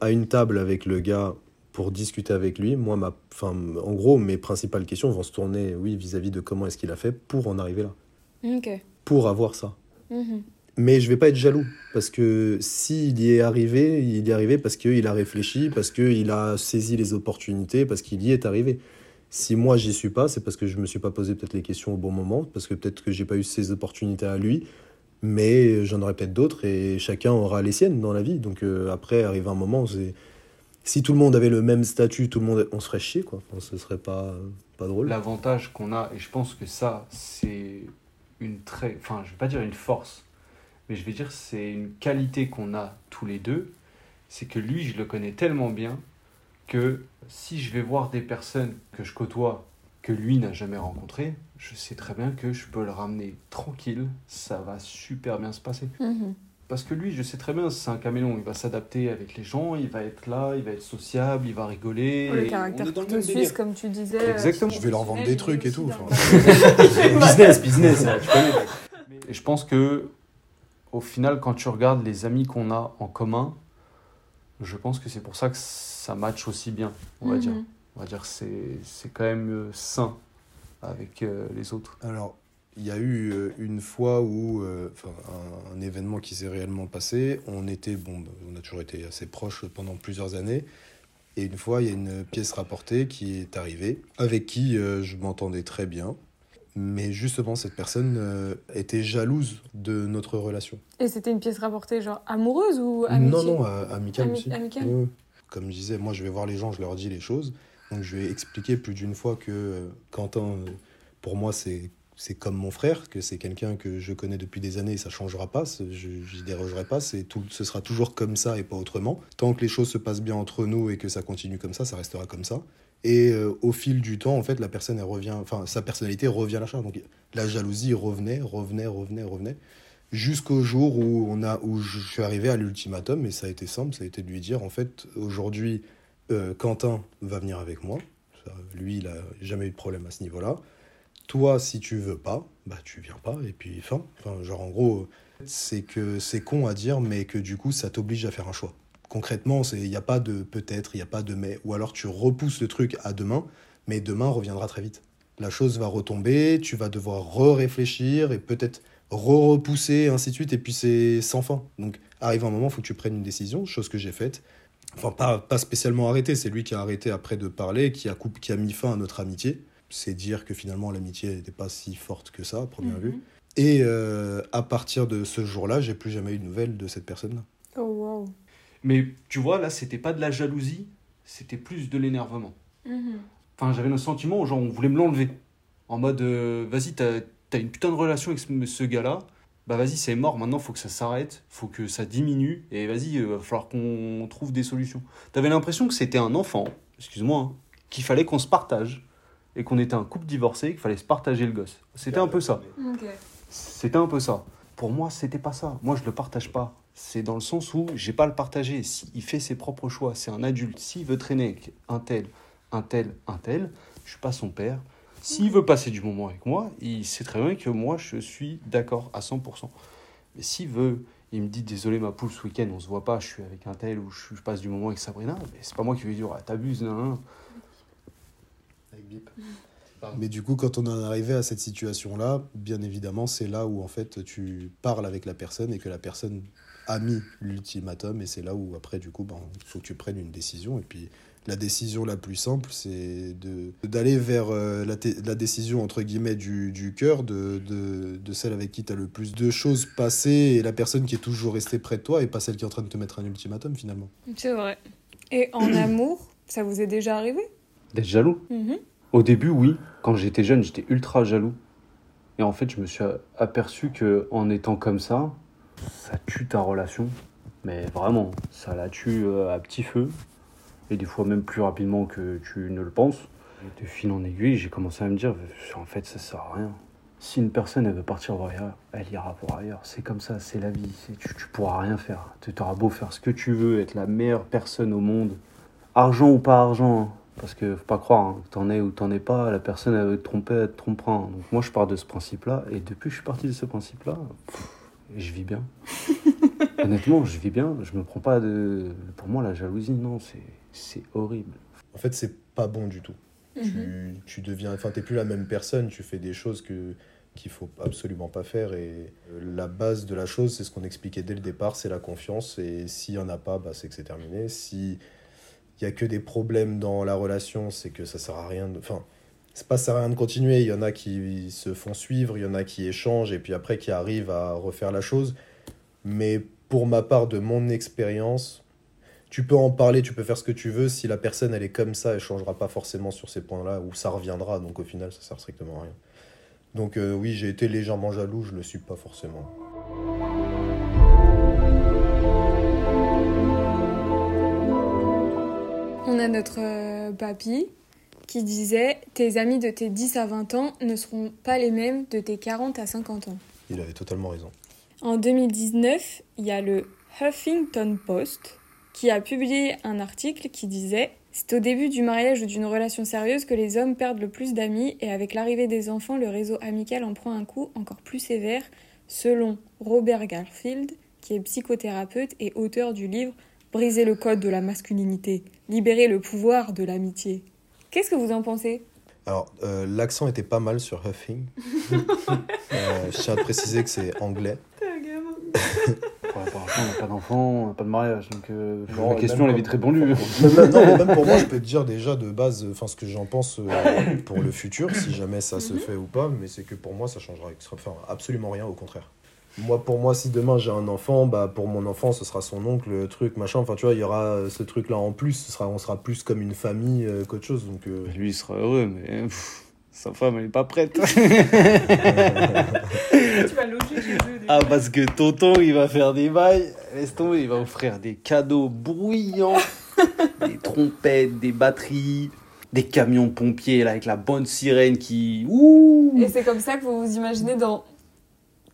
à une table avec le gars pour discuter avec lui. Moi, ma, enfin, en gros, mes principales questions vont se tourner, oui, vis-à-vis de comment est-ce qu'il a fait pour en arriver là, pour avoir ça. Mhm. Mais je vais pas être jaloux parce que s'il y est arrivé, il y est arrivé parce qu'il a réfléchi, parce qu'il a saisi les opportunités, parce qu'il y est arrivé. Si moi j'y suis pas, c'est parce que je me suis pas posé peut-être les questions au bon moment, parce que peut-être que j'ai pas eu ces opportunités à lui, mais j'en aurai peut-être d'autres et chacun aura les siennes dans la vie. Donc euh, après arrive un moment, c'est si tout le monde avait le même statut, tout le monde, on se ferait chier quoi. Enfin, ce serait pas pas drôle. L'avantage qu'on a, et je pense que ça, c'est une très. Enfin, je vais pas dire une force, mais je vais dire c'est une qualité qu'on a tous les deux. C'est que lui, je le connais tellement bien que si je vais voir des personnes que je côtoie, que lui n'a jamais rencontrées, je sais très bien que je peux le ramener tranquille, ça va super bien se passer. Mhm. Parce que lui, je sais très bien, c'est un caméléon, il va s'adapter avec les gens, il va être là, il va être sociable, il va rigoler. Le caractère couteau suisse, comme tu disais. Exactement. Je vais leur vendre des trucs et tout. business, business, tu connais. Et je pense que, au final, quand tu regardes les amis qu'on a en commun, je pense que c'est pour ça que ça match aussi bien, on va dire. Mhm. On va dire que c'est c'est quand même euh, sain avec euh, les autres. Alors, il y a eu euh, une fois où, euh, enfin, un, un événement qui s'est réellement passé. On était, bon, on a toujours été assez proches pendant plusieurs années. Et une fois, il y a une pièce rapportée qui est arrivée, avec qui euh, je m'entendais très bien. Mais justement, cette personne euh, était jalouse de notre relation. Et c'était une pièce rapportée, genre amoureuse ou amitié Non, non, amicale Ami- aussi. amicale. Comme je disais, moi je vais voir les gens, je leur dis les choses. Donc je vais expliquer plus d'une fois que euh, Quentin, euh, pour moi, c'est c'est comme mon frère, que c'est quelqu'un que je connais depuis des années et ça changera pas, je n'y dérogerai pas, c'est tout, ce sera toujours comme ça et pas autrement. Tant que les choses se passent bien entre nous et que ça continue comme ça, ça restera comme ça. Et euh, au fil du temps, en fait, la personne, revient, enfin, sa personnalité revient à la charge. Donc la jalousie revenait, revenait, revenait, revenait. Jusqu'au jour où on a où je suis arrivé à l'ultimatum et ça a été simple ça a été de lui dire en fait aujourd'hui euh, Quentin va venir avec moi. Lui il a jamais eu de problème à ce niveau là toi si tu veux pas bah tu viens pas et puis fin. Enfin genre en gros c'est que c'est con à dire mais que du coup ça t'oblige à faire un choix concrètement c'est il n'y a pas de peut-être il n'y a pas de mais ou alors tu repousses le truc à demain mais demain reviendra très vite la chose va retomber tu vas devoir re-réfléchir et peut-être re-repousser, ainsi de suite, et puis c'est sans fin. Donc, arrive un moment, il faut que tu prennes une décision, chose que j'ai faite. Enfin, pas, pas spécialement arrêté, c'est lui qui a arrêté après de parler, qui a, coup- qui a mis fin à notre amitié. C'est dire que finalement, l'amitié n'était pas si forte que ça, à première Mhm. vue. Et euh, à partir de ce jour-là, j'ai plus jamais eu de nouvelles de cette personne-là. Oh wow. Mais tu vois, là, c'était pas de la jalousie, c'était plus de l'énervement. Mhm. Enfin, j'avais le sentiment, genre, on voulait me l'enlever. En mode, euh, vas-y, t'as as une putain de relation avec ce, ce gars-là. Bah vas-y, c'est mort, maintenant faut que ça s'arrête, faut que ça diminue, et vas-y, il va falloir qu'on trouve des solutions. T'avais l'impression que c'était un enfant, excuse-moi, hein, qu'il fallait qu'on se partage, et qu'on était un couple divorcé, qu'il fallait se partager le gosse. C'était un peu ça. C'était un peu ça. Pour moi, c'était pas ça. Moi, je le partage pas. C'est dans le sens où j'ai pas à le partager. S'il fait ses propres choix, c'est un adulte. S'il veut traîner avec un tel, un tel, un tel, je suis pas son père. S'il veut passer du moment avec moi, il sait très bien que moi, je suis d'accord à 100%. Mais s'il veut, il me dit désolé ma poule, ce week-end, on se voit pas, je suis avec un tel ou je, passe du moment avec Sabrina, mais c'est pas moi qui vais lui dire ah, t'abuses, nan, nan, nan. Mais du coup, quand on en est arrivé à cette situation-là, bien évidemment, c'est là où en fait tu parles avec la personne et que la personne a mis l'ultimatum et c'est là où après du coup, ben, il faut que tu prennes une décision et puis la décision la plus simple, c'est de d'aller vers euh, la, décision entre guillemets du, du cœur, de, de, de celle avec qui tu as le plus de choses passées et la personne qui est toujours restée près de toi et pas celle qui est en train de te mettre un ultimatum finalement. C'est vrai. Et en amour, ça vous est déjà arrivé? D'être jaloux? Mhm. Au début, oui. Quand j'étais jeune, j'étais ultra jaloux. Et en fait, je me suis aperçu que en étant comme ça, ça tue ta relation. Mais vraiment, ça la tue euh, à petit feu. Et des fois même plus rapidement que tu ne le penses. De fil en aiguille, j'ai commencé à me dire, en fait, ça sert à rien. Si une personne elle veut partir voir ailleurs, elle ira voir ailleurs. C'est comme ça, c'est la vie. Tu, tu pourras rien faire. Tu auras beau faire ce que tu veux, être la meilleure personne au monde, argent ou pas argent. hein. Parce que faut pas croire, hein, t'en es ou t'en es pas, la personne elle veut te tromper, elle te trompera. Donc moi je pars de ce principe-là, et depuis que je suis parti de ce principe-là, je vis bien. Honnêtement, je vis bien. Je me prends pas de. Pour moi, la jalousie, non, c'est c'est horrible. En fait, c'est pas bon du tout. tu, tu deviens, enfin, t'es plus la même personne, tu fais des choses que qu'il faut absolument pas faire et euh, la base de la chose, c'est ce qu'on expliquait dès le départ, c'est la confiance et s'il y en a pas, bah, c'est que c'est terminé. Si il y a que des problèmes dans la relation, c'est que ça sert à rien de, enfin, c'est pas ça rien de continuer. Il y en a qui se font suivre, il y en a qui échangent et puis après qui arrivent à refaire la chose. Mais pour ma part, de mon expérience, tu peux en parler, tu peux faire ce que tu veux. Si la personne elle est comme ça, elle changera pas forcément sur ces points-là, ou ça reviendra. Donc au final, ça sert strictement à rien. Donc euh, oui, j'ai été légèrement jaloux, je le suis pas forcément. On a notre euh, papy qui disait Tes amis de tes 10 à 20 ans ne seront pas les mêmes de tes 40 à 50 ans. Il avait totalement raison. En 2019, il y a le Huffington Post qui a publié un article qui disait C'est au début du mariage ou d'une relation sérieuse que les hommes perdent le plus d'amis et avec l'arrivée des enfants, le réseau amical en prend un coup encore plus sévère, selon Robert Garfield, qui est psychothérapeute et auteur du livre Briser le code de la masculinité, libérer le pouvoir de l'amitié. Qu'est-ce que vous en pensez? Alors, euh, l'accent était pas mal sur Huffing. Euh, je tiens à préciser que c'est anglais. Pour la part, on n'a pas d'enfant, on n'a pas de mariage, donc euh, Non, la question elle est vite répondue. Même, même- non, mais même pour moi, je peux te dire déjà de base enfin, ce que j'en pense euh, pour le futur, si jamais ça se fait ou pas, mais c'est que pour moi, ça changera enfin, absolument rien, au contraire. Moi, pour moi, si demain j'ai un enfant, bah, pour mon enfant, ce sera son oncle, truc, machin. Enfin, tu vois, il y aura euh, ce truc-là en plus. Ce sera, on sera plus comme une famille euh, qu'autre chose. Donc, euh, Lui il sera heureux, mais pff, sa femme elle est pas prête. Tu vas loger chez eux. ah, parce que tonton il va faire des bails, laisse tomber, il va offrir des cadeaux bruyants, des trompettes, des batteries, des camions pompiers là, avec la bonne sirène qui. Ouh Et c'est comme ça que vous vous imaginez dans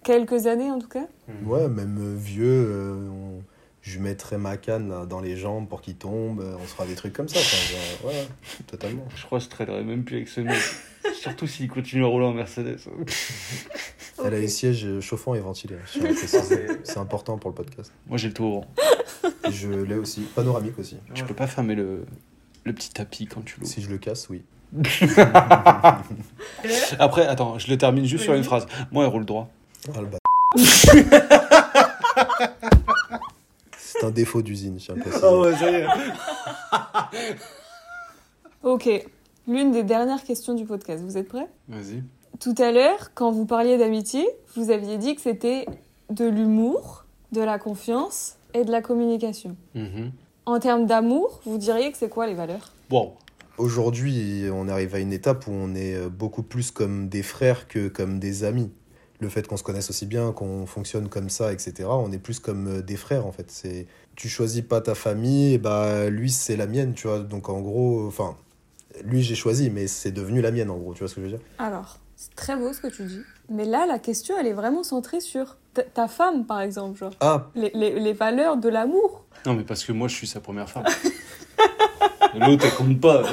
quelques années en tout cas ouais, même euh, vieux, euh, on- je lui mettrai ma canne là, dans les jambes pour qu'il tombe. euh, on se fera des trucs comme ça. Enfin, genre, ouais, totalement. Je crois que je traînerai même plus avec ce mec. Surtout s'il continue à rouler en Mercedes. Elle a les sièges chauffants et ventilés. préciser. C'est important pour le podcast. Moi j'ai le tour. Je l'ai aussi. Panoramique aussi. Tu peux pas fermer le, le petit tapis quand tu l'ouvres. Si je le casse, oui. Après, attends, je le termine juste sur une phrase. Moi, elle roule droit. Ah, le. C'est un défaut d'usine, je à préciser. ça y est. Ok, l'une des dernières questions du podcast, vous êtes prêts? Vas-y. Tout à l'heure, quand vous parliez d'amitié, vous aviez dit que c'était de l'humour, de la confiance et de la communication. Mhm. En termes d'amour, vous diriez que c'est quoi les valeurs? Bon. Aujourd'hui, on arrive à une étape où on est beaucoup plus comme des frères que comme des amis. Le fait qu'on se connaisse aussi bien, qu'on fonctionne comme ça, etc., on est plus comme euh, des frères en fait. C'est tu choisis pas ta famille, et bah lui c'est la mienne, tu vois. Donc en gros, enfin, lui j'ai choisi, mais c'est devenu la mienne en gros, tu vois ce que je veux dire? Alors, c'est très beau ce que tu dis. Mais là, la question, elle est vraiment centrée sur ta- ta femme, par exemple, genre. Ah, Les, les- les valeurs de l'amour. Non, mais parce que moi, je suis sa première femme. L'autre, elle compte pas.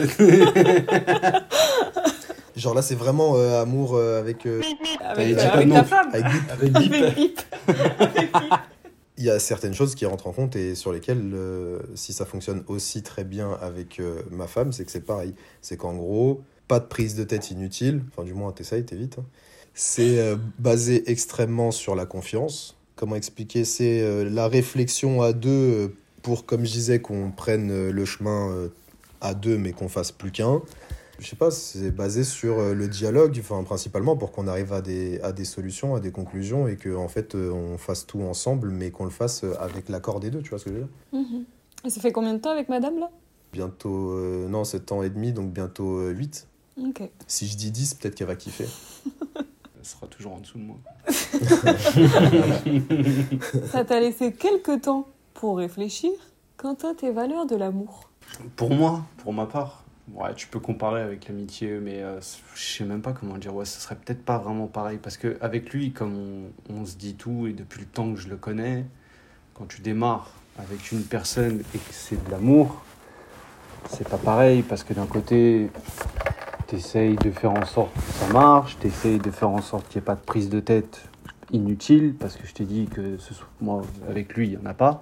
genre là c'est vraiment euh, amour euh, avec. euh, Avec, euh, avec ta femme. avec bip. Avec Bip. Avec Bip. Il y a certaines choses qui rentrent en compte et sur lesquelles, euh, si ça fonctionne aussi très bien avec euh, ma femme, c'est que c'est pareil. C'est qu'en gros, pas de prise de tête inutile, enfin du moins t'essayes, t'évites. hein. C'est euh, basé extrêmement sur la confiance. Comment expliquer? C'est euh, la réflexion à deux pour, comme je disais, qu'on prenne le chemin euh, à deux mais qu'on fasse plus qu'un. Je sais pas, c'est basé sur euh, le dialogue, enfin principalement pour qu'on arrive à des, à des solutions, à des conclusions et que en fait euh, on fasse tout ensemble, mais qu'on le fasse euh, avec l'accord des deux, tu vois ce que je veux dire? Mhm. Et ça fait combien de temps avec madame, là? Bientôt, euh, non, 7 ans et demi, donc bientôt euh, 8. Ok. Si je dis 10, peut-être qu'elle va kiffer. Elle sera toujours en dessous de moi. Ça t'a laissé quelques temps pour réfléchir. Quant à tes valeurs de l'amour? Pour moi, pour ma part, Ouais, tu peux comparer avec l'amitié, mais euh, je sais même pas comment dire. Ouais, ce serait peut-être pas vraiment pareil. Parce que avec lui, comme on, se dit tout, et depuis le temps que je le connais, quand tu démarres avec une personne et que c'est de l'amour, c'est pas pareil. Parce que d'un côté, t'essayes de faire en sorte que ça marche, t'essayes de faire en sorte qu'il n'y ait pas de prise de tête inutile. Parce que je t'ai dit que ce, moi, avec lui, il n'y en a pas.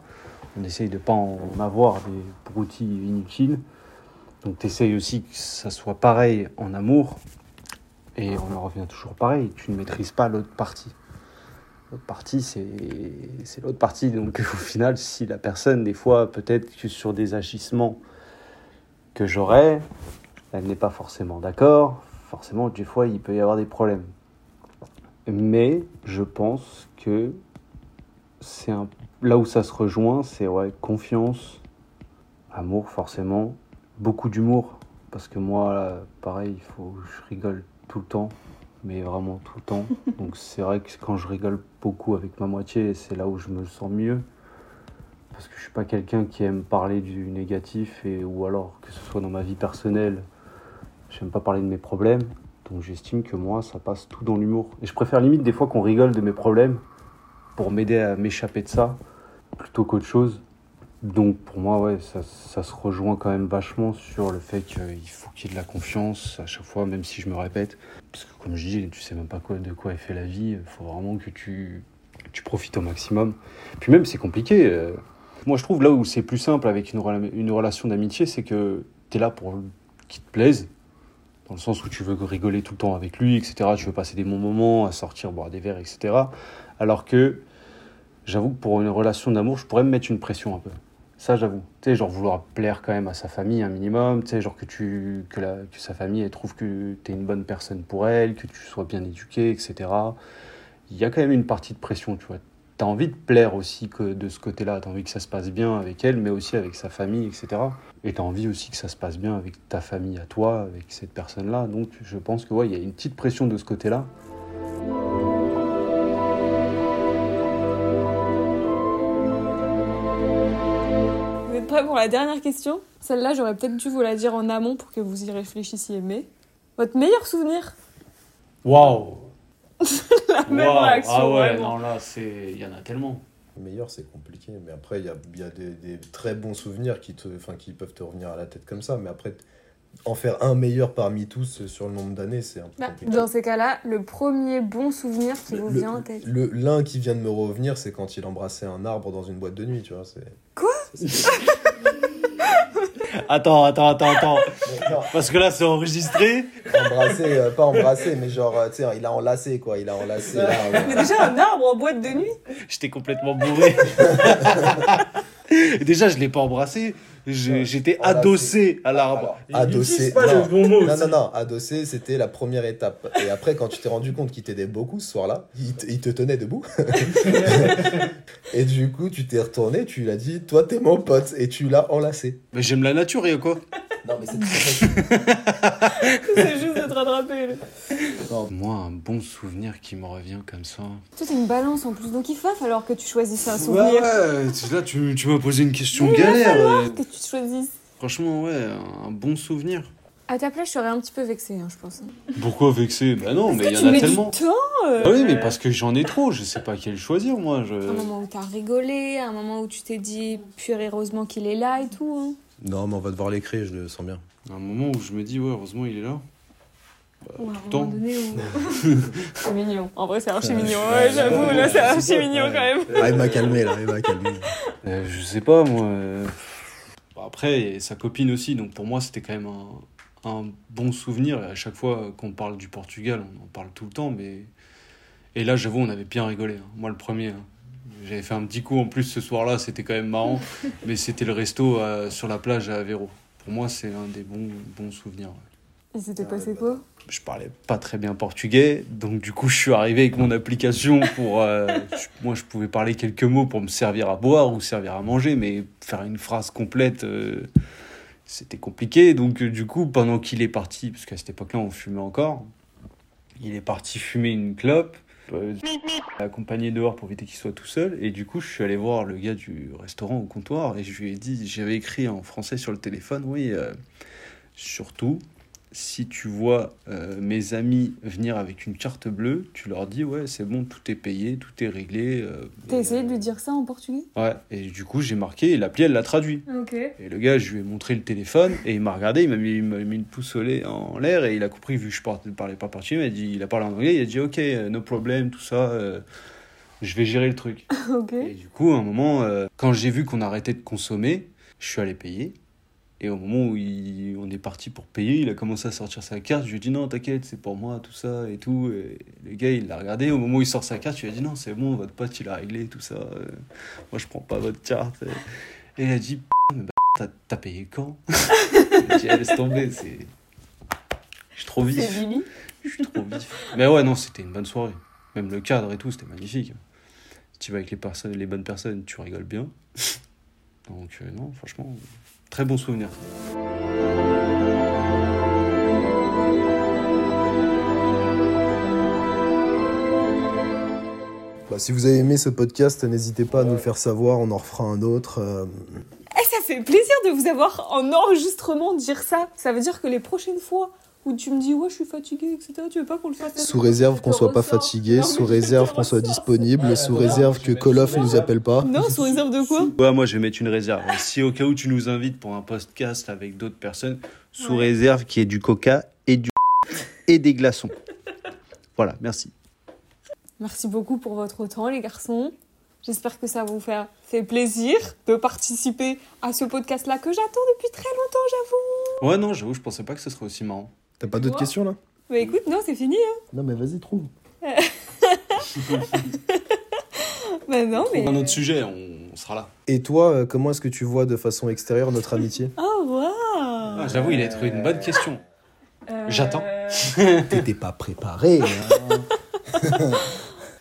On essaye de pas en avoir des broutilles inutiles. Donc tu essayes aussi que ça soit pareil en amour. Et on en revient toujours pareil. Tu ne maîtrises pas l'autre partie. L'autre partie, c'est l'autre partie. Donc au final, si la personne, des fois, peut-être que sur des agissements que j'aurais, elle n'est pas forcément d'accord, forcément, des fois, il peut y avoir des problèmes. Mais je pense que c'est un... là où ça se rejoint, c'est ouais, confiance, amour, forcément, beaucoup d'humour. Parce que moi, là, pareil, il faut, je rigole tout le temps, mais vraiment tout le temps. Donc c'est vrai que quand je rigole beaucoup avec ma moitié, c'est là où je me sens mieux. Parce que je suis pas quelqu'un qui aime parler du négatif, et, ou alors que ce soit dans ma vie personnelle, j'aime pas parler de mes problèmes. Donc j'estime que moi, ça passe tout dans l'humour. Et je préfère limite des fois qu'on rigole de mes problèmes pour m'aider à m'échapper de ça, plutôt qu'autre chose. Donc pour moi, ouais, ça, ça se rejoint quand même vachement sur le fait qu'il faut qu'il y ait de la confiance à chaque fois, même si je me répète. Parce que comme je dis, tu sais même pas de quoi est fait la vie. Il faut vraiment que tu, tu profites au maximum. Puis même, c'est compliqué. euh. Moi, je trouve là où c'est plus simple avec une, une relation d'amitié, c'est que tu es là pour qu'il te plaise. Dans le sens où tu veux rigoler tout le temps avec lui, etc. Tu veux passer des bons moments, à sortir, boire des verres, etc. Alors que j'avoue que pour une relation d'amour, je pourrais me mettre une pression un peu. Ça, j'avoue. Tu sais, genre vouloir plaire quand même à sa famille un minimum. Tu sais, genre que, tu, que, la, que sa famille elle trouve que tu es une bonne personne pour elle, que tu sois bien éduqué, etc. Il y a quand même une partie de pression, tu vois. Tu as envie de plaire aussi que de ce côté-là. Tu as envie que ça se passe bien avec elle, mais aussi avec sa famille, etc. Et tu as envie aussi que ça se passe bien avec ta famille à toi, avec cette personne-là. Donc je pense que ouais, il y a une petite pression de ce côté-là. Prêts pour la dernière question? Celle-là, j'aurais peut-être dû vous la dire en amont pour que vous y réfléchissiez. Mais votre meilleur souvenir? Waouh La même réaction. Ah ouais, vraiment. non, là, c'est... il y en a tellement. Meilleur, c'est compliqué. Mais après, il y a, il y a des, des très bons souvenirs qui, te, enfin, qui peuvent te revenir à la tête comme ça. Mais après, en faire un meilleur parmi tous sur le nombre d'années, c'est un peu Bah, compliqué. dans ces cas-là, le premier bon souvenir qui vous Le- vient en tête. Le- L'un qui vient de me revenir, c'est quand il embrassait un arbre dans une boîte de nuit, tu vois. c'est- Attends, attends, attends, attends. Parce que là, c'est enregistré. embrasser, euh, pas embrasser, mais genre, euh, tu sais, il a enlacé, quoi. Il a enlacé l'arbre. Mais déjà, un arbre en boîte de nuit J'étais complètement bourré. Déjà, je l'ai pas embrassé. J'étais adossé à l'arbre. Adossé. C'est pas non. le bon mot. Non, non, non, adossé, c'était la première étape. Et après, quand tu t'es rendu compte qu'il t'aidait beaucoup ce soir-là, il, te- il te tenait debout. et du coup, tu t'es retourné, tu lui as dit, toi, t'es mon pote. Et tu l'as enlacé. Mais j'aime la nature, et quoi Non, mais c'est très C'est juste de te rattraper. là. Moi, un bon souvenir qui me revient comme ça. Toi, t'es une balance en plus, donc il va falloir que tu choisisses un Ouais, souvenir. ouais. Là, tu, tu m'as posé une question Mais il va galère. euh. Que tu choisisses. Franchement, ouais, un bon souvenir. À ta place, je serais un petit peu vexée, hein, je pense. Pourquoi vexé Bah non, mais il y en a mets tellement. du temps euh. Ah oui, mais parce que j'en ai trop, je sais pas quel choisir, moi. Je... Un moment où t'as rigolé, un moment où tu t'es dit, purée, heureusement qu'il est là et tout. hein. Non, mais on va devoir l'écrire, je le sens bien. Un moment où je me dis, ouais, heureusement, il est là. Ou à un tout le temps. moment donné où... c'est mignon. En vrai, c'est archi mignon. Ouais, j'avoue, là, c'est archi mignon quand même. Ah, il m'a calmé, là, il m'a calmé. Euh, je sais pas, moi. euh, bon, après, il y a sa copine aussi, donc pour moi, c'était quand même un, un bon souvenir. Et à chaque fois qu'on parle du Portugal, on en parle tout le temps, mais. Et là, j'avoue, on avait bien rigolé. hein. Moi, le premier. hein. J'avais fait un petit coup en plus ce soir-là, c'était quand même marrant. mais c'était le resto euh, sur la plage à Aveiro. Pour moi, c'est un des bons, bons souvenirs. ouais. Il s'était passé quoi? je parlais pas très bien portugais, donc du coup je suis arrivé avec mon application pour... euh, je- moi je pouvais parler quelques mots pour me servir à boire ou servir à manger, mais faire une phrase complète, euh, c'était compliqué. Donc euh, du coup pendant qu'il est parti, parce qu'à cette époque-là on fumait encore, il est parti fumer une clope, accompagné dehors pour éviter qu'il soit tout seul, et du coup je suis allé voir le gars du restaurant au comptoir et je lui ai dit, j'avais écrit en français sur le téléphone, oui... euh, surtout, si tu vois euh, mes amis venir avec une carte bleue, tu leur dis ouais c'est bon, tout est payé, tout est réglé. euh, T'as essayé de lui dire ça en portugais? Ouais, et du coup j'ai marqué, et l'appli elle l'a traduit. Ok. Et le gars, je lui ai montré le téléphone et il m'a regardé, il m'a mis, mis le pouce en l'air et il a compris, vu que je parlais, parlais pas portugais, il, m'a dit, il a parlé en anglais, il a dit ok, euh, no problem, tout ça, euh, je vais gérer le truc. Ok. Et du coup, à un moment, euh, quand j'ai vu qu'on arrêtait de consommer, je suis allé payer. Et au moment où il- on est parti pour payer, il a commencé à sortir sa carte. Je lui ai dit non, t'inquiète, c'est pour moi, tout ça et tout. Et le gars, il l'a regardé. Au moment où il sort sa carte, je lui ai dit non, c'est bon, votre pote, il a réglé, tout ça. Euh, moi, je prends pas votre carte. Et il a dit, mais bah, t'as- payé quand? J'ai dit, Ah, laisse tomber, c'est. Je suis trop vif. Je suis trop vif. Mais ouais, non, c'était une bonne soirée. Même le cadre et tout, c'était magnifique. Si tu vas avec les, personnes, les bonnes personnes, tu rigoles bien. Donc, euh, non, franchement, très bon souvenir. Bah, si vous avez aimé ce podcast, n'hésitez pas à nous le faire savoir, on en refera un autre. euh, Eh, ça fait plaisir de vous avoir en enregistrement dire ça. Ça veut dire que les prochaines fois où tu me dis ouais je suis fatiguée etc tu veux pas qu'on le fasse sous réserve qu'on soit pas fatigué, Non, sous réserve qu'on soit disponible, sous réserve que Call of nous appelle pas. Non sous réserve de quoi Ouais, moi, je vais mettre une réserve. Si au cas où tu nous invites pour un podcast avec d'autres personnes, sous Ouais. réserve qu'il y ait du coca et du et des glaçons. Voilà, merci. Merci beaucoup pour votre temps les garçons. J'espère que ça vous fait, fait plaisir de participer à ce podcast là que j'attends depuis très longtemps j'avoue. Ouais, non, j'avoue, je pensais pas que ce serait aussi marrant. T'as pas d'autres questions là? Mais écoute non c'est fini hein. Non mais vas-y, trouve. Bah non mais. Un autre sujet, on sera là. Et toi, euh, comment est-ce que tu vois de façon extérieure notre amitié? Oh wow. Ah, j'avoue, il a trouvé une bonne question. Euh, j'attends. T'étais pas préparé. hein.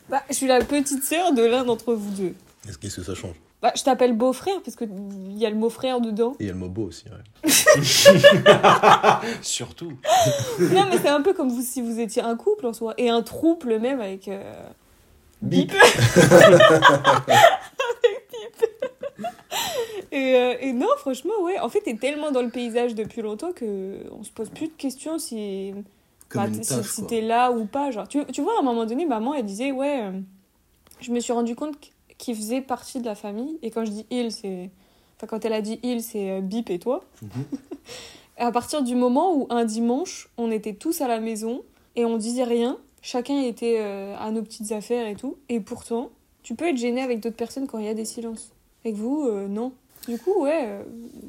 Bah, je suis la petite sœur de l'un d'entre vous deux. Qu'est-ce que ça change? Bah, je t'appelle beau-frère parce que il y a le mot frère dedans. Et il y a le mot beau aussi. ouais. Surtout. non, mais c'est un peu comme vous, si vous étiez un couple en soi. Et un trouble même avec. euh, Bip. avec Bip. et, euh, et non, franchement, ouais. En fait, t'es tellement dans le paysage depuis longtemps que on se pose plus de questions si. Comme bah, si- tâche, si t'es là ou pas. Genre, tu, tu vois, à un moment donné, maman, elle disait, ouais, euh, je me suis rendu compte qu'il faisait partie de la famille. Et quand je dis il, c'est. Enfin, quand elle a dit il, c'est euh, Bip et toi. Mhm. À partir du moment où un dimanche, on était tous à la maison et on disait rien, chacun était euh, à nos petites affaires et tout. Et pourtant, tu peux être gêné avec d'autres personnes quand il y a des silences. Avec vous, euh, non. Du coup, ouais, euh,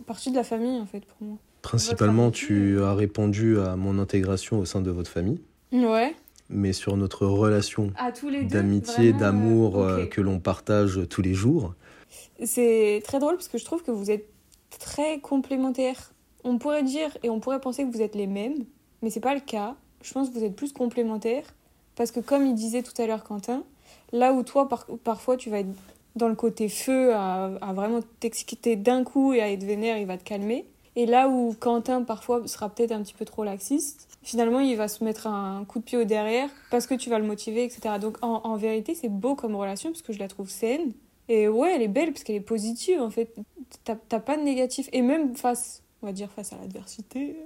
partie de la famille en fait pour moi. Principalement, tu as répondu à mon intégration au sein de votre famille, Ouais. Mais sur notre relation d'amitié, d'amour euh, euh, que l'on partage tous les jours. C'est très drôle parce que je trouve que vous êtes très complémentaires. On pourrait dire et on pourrait penser que vous êtes les mêmes, mais c'est pas le cas. Je pense que vous êtes plus complémentaires parce que comme il disait tout à l'heure Quentin, là où toi par- parfois tu vas être dans le côté feu à, à vraiment t'exciter d'un coup et à être vénère, il va te calmer. Et là où Quentin parfois sera peut-être un petit peu trop laxiste, finalement il va se mettre un coup de pied au derrière parce que tu vas le motiver, etc. Donc en, vérité c'est beau comme relation parce que je la trouve saine. Et ouais, elle est belle parce qu'elle est positive en fait. T'as t'as pas de négatif. Et même face, on va dire face à l'adversité,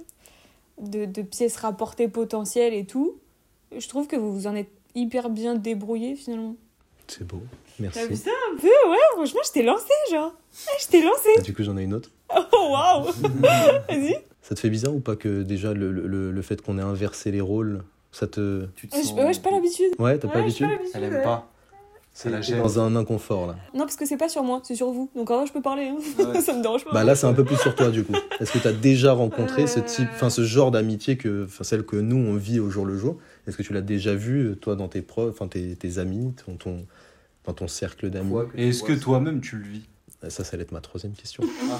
de, de pièces rapportées potentielles et tout, je trouve que vous vous en êtes hyper bien débrouillé finalement. C'est beau. Merci. T'as vu ça un peu? Ouais, franchement, je t'ai lancé genre. Ouais, Je t'ai lancé. Ah, du coup, j'en ai une autre. Oh waouh Vas-y. Ça te fait bizarre ou pas que déjà le, le, le fait qu'on ait inversé les rôles, ça te... Tu te Ouais, sens- je- ouais, j'ai pas l'habitude. Ouais, t'as pas Ouais, l'habitude Elle aime pas. Gêne. dans un inconfort là. Non, parce que c'est pas sur moi, c'est sur vous. Donc en vrai, je peux parler. Hein. Ouais. ça me dérange pas. Bah là, c'est un peu plus sur toi du coup. Est-ce que tu as déjà rencontré ce Euh. type, enfin ce genre d'amitié que, enfin celle que nous on vit au jour le jour? Est-ce que tu l'as déjà vu toi dans tes profs, enfin tes, tes amis, ton, ton- dans ton cercle d'amis? Et est-ce que toi-même tu le vis? Ça, ça allait être ma troisième question. Ah,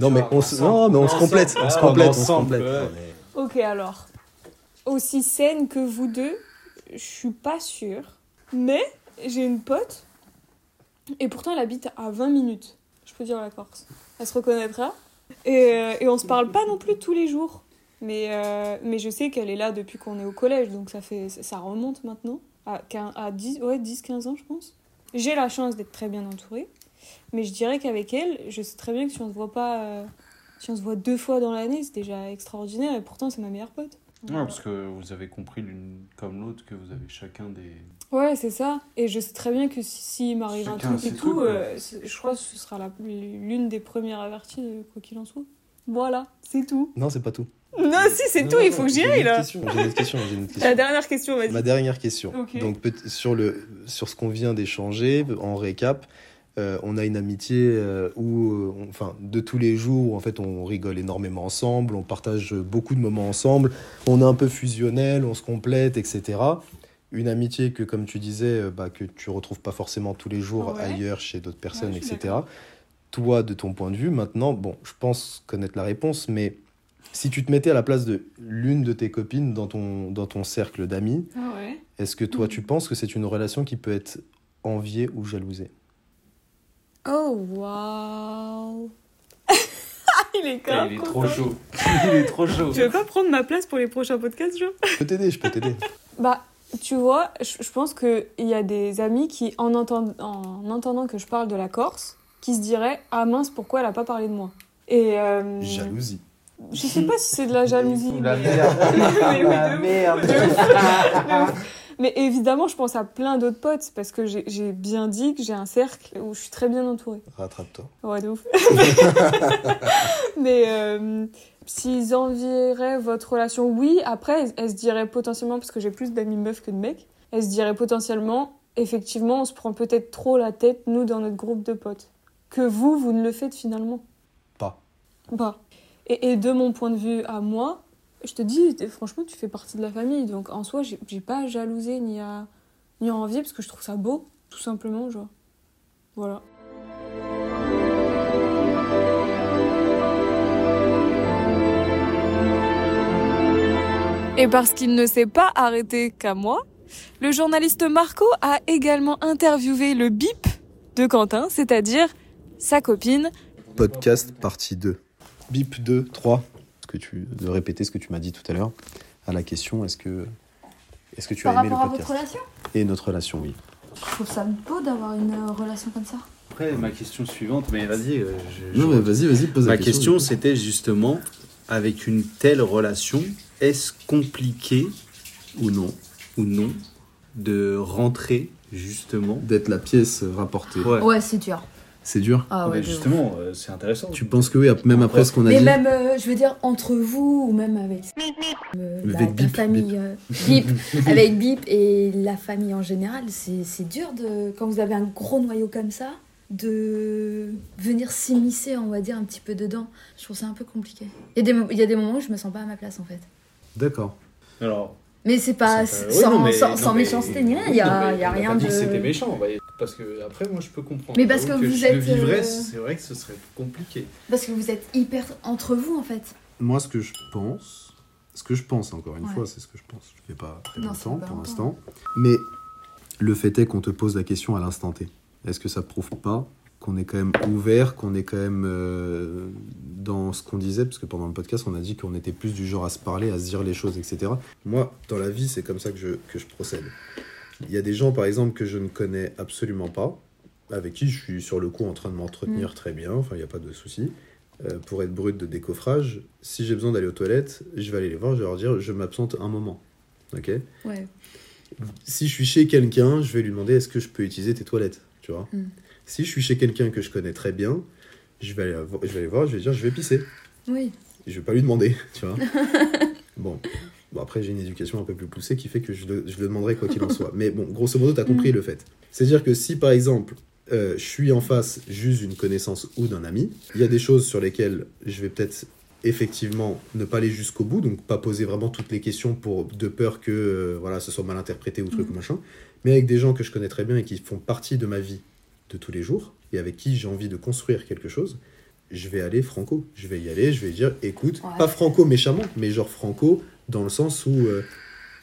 Non mais on se, non mais on se complète, on se complète, on se complète. Mais- Ok, alors. Aussi saine que vous deux, je suis pas sûre. Mais j'ai une pote, et pourtant elle habite à 20 minutes. Je peux dire la Corse. Elle se reconnaîtra. Et, euh, et on se parle pas non plus tous les jours. Mais, euh, mais je sais qu'elle est là depuis qu'on est au collège, donc ça, fait, ça remonte maintenant. À, à 10, ouais, 10-15 ans, je pense. J'ai la chance d'être très bien entourée. Mais je dirais qu'avec elle, je sais très bien que si on se voit pas euh, Si on se voit deux fois dans l'année, c'est déjà extraordinaire et pourtant c'est ma meilleure pote. Ouais, parce que vous avez compris l'une comme l'autre que vous avez chacun des. Ouais, c'est ça. Et je sais très bien que si- s'il m'arrive un truc et tout, euh, je crois que ce sera la- l'une des premières averties, euh, quoi qu'il en soit. Voilà, c'est tout. Non, c'est pas tout. Non, si, c'est tout, non, il faut non, que j'y aille là. question, J'ai une autre question. j'ai une autre La question. dernière question, vas-y. Ma dernière question. Donc sur le sur ce qu'on vient d'échanger en récap, euh, on a une amitié euh, où euh, on- enfin de tous les jours où, en fait on rigole énormément ensemble, on partage beaucoup de moments ensemble, on est un peu fusionnel, on se complète, etc. Une amitié que comme tu disais bah, que tu retrouves pas forcément tous les jours Ouais. ailleurs chez d'autres personnes, Ouais, etc. Toi de ton point de vue maintenant, bon je pense connaître la réponse, mais si tu te mettais à la place de l'une de tes copines dans ton, dans ton cercle d'amis, Ah ouais. est-ce que toi, Mhm. tu penses que c'est une relation qui peut être enviée ou jalousée? Oh, waouh. il est grave il est trop chaud. il est trop chaud. Tu veux pas prendre ma place pour les prochains podcasts, Jo Je peux t'aider, je peux t'aider. Bah, tu vois, je, pense qu'il y a des amis qui, en, entend- en entendant que je parle de la Corse, qui se diraient Ah mince, pourquoi elle a pas parlé de moi? Et. euh, Jalousie. Je sais pas si c'est de la jalousie. La mais- merde. Mais oui, La de merde. Mais évidemment, je pense à plein d'autres potes parce que j'ai j'ai bien dit que j'ai un cercle où je suis très bien entourée. Rattrape-toi. Ouais, de ouf. Mais euh, s'ils envieraient votre relation, oui. Après, elles, elles se diraient potentiellement, parce que j'ai plus d'amis meufs que de mecs, elles se diraient potentiellement, effectivement, on se prend peut-être trop la tête, nous, dans notre groupe de potes. Que vous, vous ne le faites finalement. Pas. Pas. Et, et de mon point de vue à moi, je te dis, franchement, tu fais partie de la famille. Donc en soi, j'ai j'ai pas à jalouser ni à, ni à envier, parce que je trouve ça beau, tout simplement, genre. Voilà. Et parce qu'il ne s'est pas arrêté qu'à moi, le journaliste Marco a également interviewé le bip de Quentin, c'est-à-dire sa copine. Podcast partie 2. Bip 2, 3. Ce que tu, de répéter ce que tu m'as dit tout à l'heure à la question est-ce que, est-ce que tu Par as aimé le rapport à votre podcast relation Et notre relation, oui. Je trouve ça beau d'avoir une euh, relation comme ça. Après, ma question suivante, mais vas-y. euh, je- je- vas-y, vas-y, pose Ma question, c'était justement, avec une telle relation, est-ce compliqué Ou non ou non de rentrer justement D'être la pièce rapportée. Ouais. Ouais, c'est dur. C'est dur Ah Mais ouais, de ouf. justement, euh, c'est intéressant. Tu penses que oui, même après ce qu'on a Mais dit même, euh, je veux dire, entre vous ou même avec, euh, la, Avec Bip, famille, euh, Bip, avec Bip et la famille en général, c'est c'est dur de, quand vous avez un gros noyau comme ça, de venir s'immiscer, on va dire, un petit peu dedans. Je trouve ça un peu compliqué. Il y, a des mo- il y a des moments où je me sens pas à ma place en fait. D'accord. Alors, Mais c'est pas sans, oui, non, mais- sans, non, sans mais- méchanceté ni rien, il oui, y non, a, mais il y a on rien de. c'était méchant, ouais, parce que après, moi, je peux comprendre. Mais parce que vous je êtes, le vivrais, euh, c'est vrai que ce serait compliqué. Parce que vous êtes hyper entre vous en fait. Moi, ce que je pense, ce que je pense, encore une Ouais. fois, c'est ce que je pense. Je fais pas très Non, longtemps pour l'instant. Mais le fait est qu'on te pose la question à l'instant T. Est-ce que ça prouve pas qu'on est quand même ouvert, qu'on est quand même euh, dans ce qu'on disait, parce que pendant le podcast, on a dit qu'on était plus du genre à se parler, à se dire les choses, etc. Moi, dans la vie, c'est comme ça que je, que je procède. Il y a des gens, par exemple, que je ne connais absolument pas, avec qui je suis sur le coup en train de m'entretenir très bien, enfin, il n'y a pas de souci. Euh, pour être brut de décoffrage, si j'ai besoin d'aller aux toilettes, je vais aller les voir, je vais leur dire je m'absente un moment. Ok? Ouais. Si je suis chez quelqu'un, je vais lui demander est-ce que je peux utiliser tes toilettes? Tu vois? Mm. Si je suis chez quelqu'un que je connais très bien, je vais aller, je vais aller voir, je vais dire je vais pisser. Oui. Je vais pas lui demander, tu vois? bon. Bon, après, j'ai une éducation un peu plus poussée qui fait que je le, je le demanderai quoi qu'il en soit. Mais bon, grosso modo, tu as compris le fait. C'est-à-dire que si, par exemple, euh, je suis en face juste d'une connaissance ou d'un ami, il y a des choses sur lesquelles je vais peut-être effectivement ne pas aller jusqu'au bout, donc pas poser vraiment toutes les questions pour de peur que euh, voilà, ce soit mal interprété ou truc ou machin, mais avec des gens que je connais très bien et qui font partie de ma vie de tous les jours et avec qui j'ai envie de construire quelque chose, je vais aller franco. Je vais y aller, je vais dire écoute, Ouais. pas franco méchamment, mais genre franco dans le sens où euh,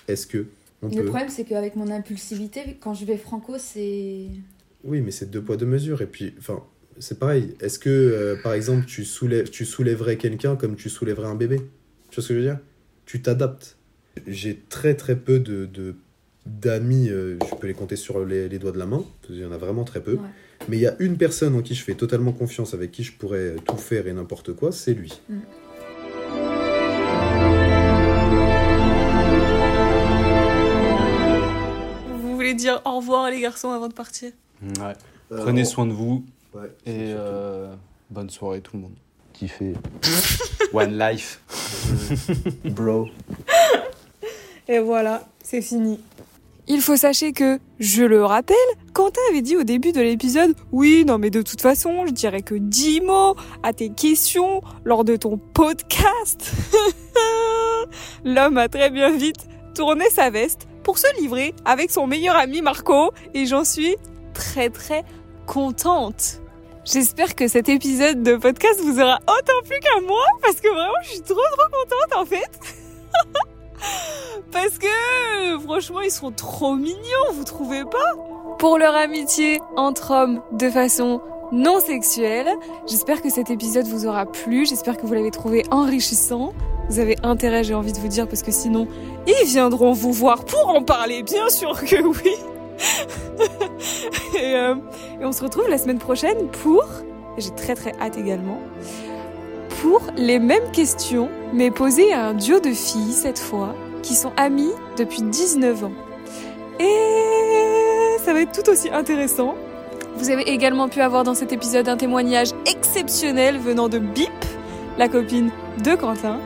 est-ce que on Le peut. problème, c'est qu'avec mon impulsivité, quand je vais franco, c'est. Oui, mais c'est deux poids deux mesures. Et puis, enfin, c'est pareil. Est-ce que, euh, par exemple, tu, soulèves, tu soulèverais quelqu'un comme tu soulèverais un bébé? Tu vois ce que je veux dire? Tu t'adaptes. J'ai très très peu de, de d'amis, euh, je peux les compter sur les, les doigts de la main, parce qu'il y en a vraiment très peu. Ouais. Mais il y a une personne en qui je fais totalement confiance, avec qui je pourrais tout faire et n'importe quoi, c'est lui. Vous voulez dire au revoir les garçons avant de partir Ouais. Euh, Prenez soin de vous Ouais, et euh, bonne soirée tout le monde. Kiffez. One life. Bro. Et voilà, c'est fini. Il faut sachez que, je le rappelle, Quentin avait dit au début de l'épisode Oui, non mais de toute façon, je dirais que 10 mots à tes questions lors de ton podcast. L'homme a très bien vite tourné sa veste se livrer avec son meilleur ami Marco et j'en suis très très contente. J'espère que cet épisode de podcast vous aura autant plu qu'à moi parce que vraiment je suis trop trop contente en fait. Parce que franchement, ils sont trop mignons, vous trouvez pas? Pour leur amitié entre hommes de façon non sexuelle, j'espère que cet épisode vous aura plu, j'espère que vous l'avez trouvé enrichissant. Vous avez intérêt, j'ai envie de vous dire, parce que sinon, ils viendront vous voir pour en parler, bien sûr que oui. et, euh, et on se retrouve la semaine prochaine pour, et j'ai très très hâte également, pour les mêmes questions, mais posées à un duo de filles cette fois, qui sont amies depuis 19 ans. Et ça va être tout aussi intéressant. Vous avez également pu avoir dans cet épisode un témoignage exceptionnel venant de Bip, la copine de Quentin,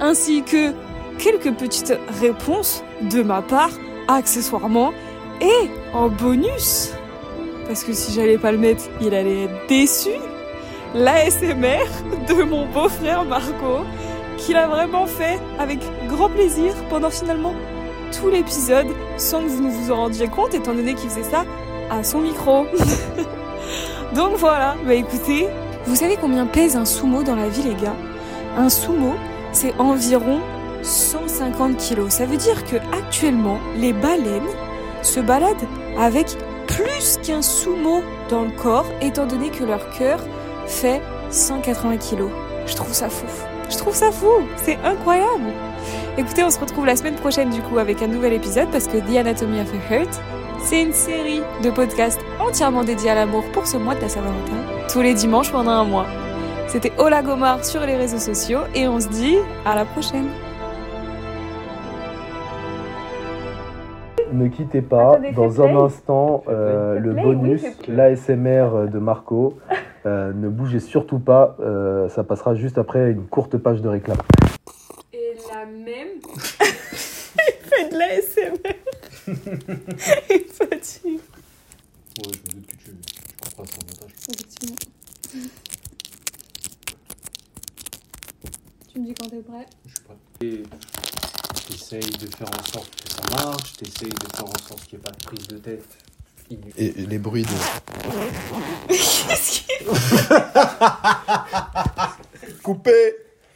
ainsi que quelques petites réponses de ma part, accessoirement, et en bonus, parce que si j'allais pas le mettre, il allait être déçu, l'ASMR de mon beau-frère Marco, qu'il a vraiment fait avec grand plaisir pendant finalement tout l'épisode, sans que vous ne vous en rendiez compte, étant donné qu'il faisait ça son micro. Donc voilà, bah écoutez, vous savez combien pèse un sumo dans la vie les gars? Un sumo, c'est environ 150 kilos. Ça veut dire que actuellement, les baleines se baladent avec plus qu'un sumo dans le corps, étant donné que leur cœur fait 180 kilos. Je trouve ça fou. Je trouve ça fou. C'est incroyable. Écoutez, on se retrouve la semaine prochaine du coup avec un nouvel épisode parce que The Anatomy of a Hurt, c'est une série de podcasts entièrement dédiés à l'amour pour ce mois de la Saint-Valentin, tous les dimanches pendant un mois. C'était Ola Gomar sur les réseaux sociaux et on se dit à la prochaine. Ne quittez pas, Attendez, dans un play. instant, euh, le play, bonus, oui, l'ASMR de Marco. Euh, ne bougez surtout pas, euh, ça passera juste après une courte page de réclame. Et la même. Il fait de la Il fatigue. Ouais, je me doute que tu, tu comprends son montage. Effectivement. Tu me dis quand t'es prêt Je suis prêt. Et t'essayes de faire en sorte que ça marche, t'essayes de faire en sorte qu'il n'y ait pas de prise de tête. inutile. Et les bruits de... Qu'est-ce qu'il Coupé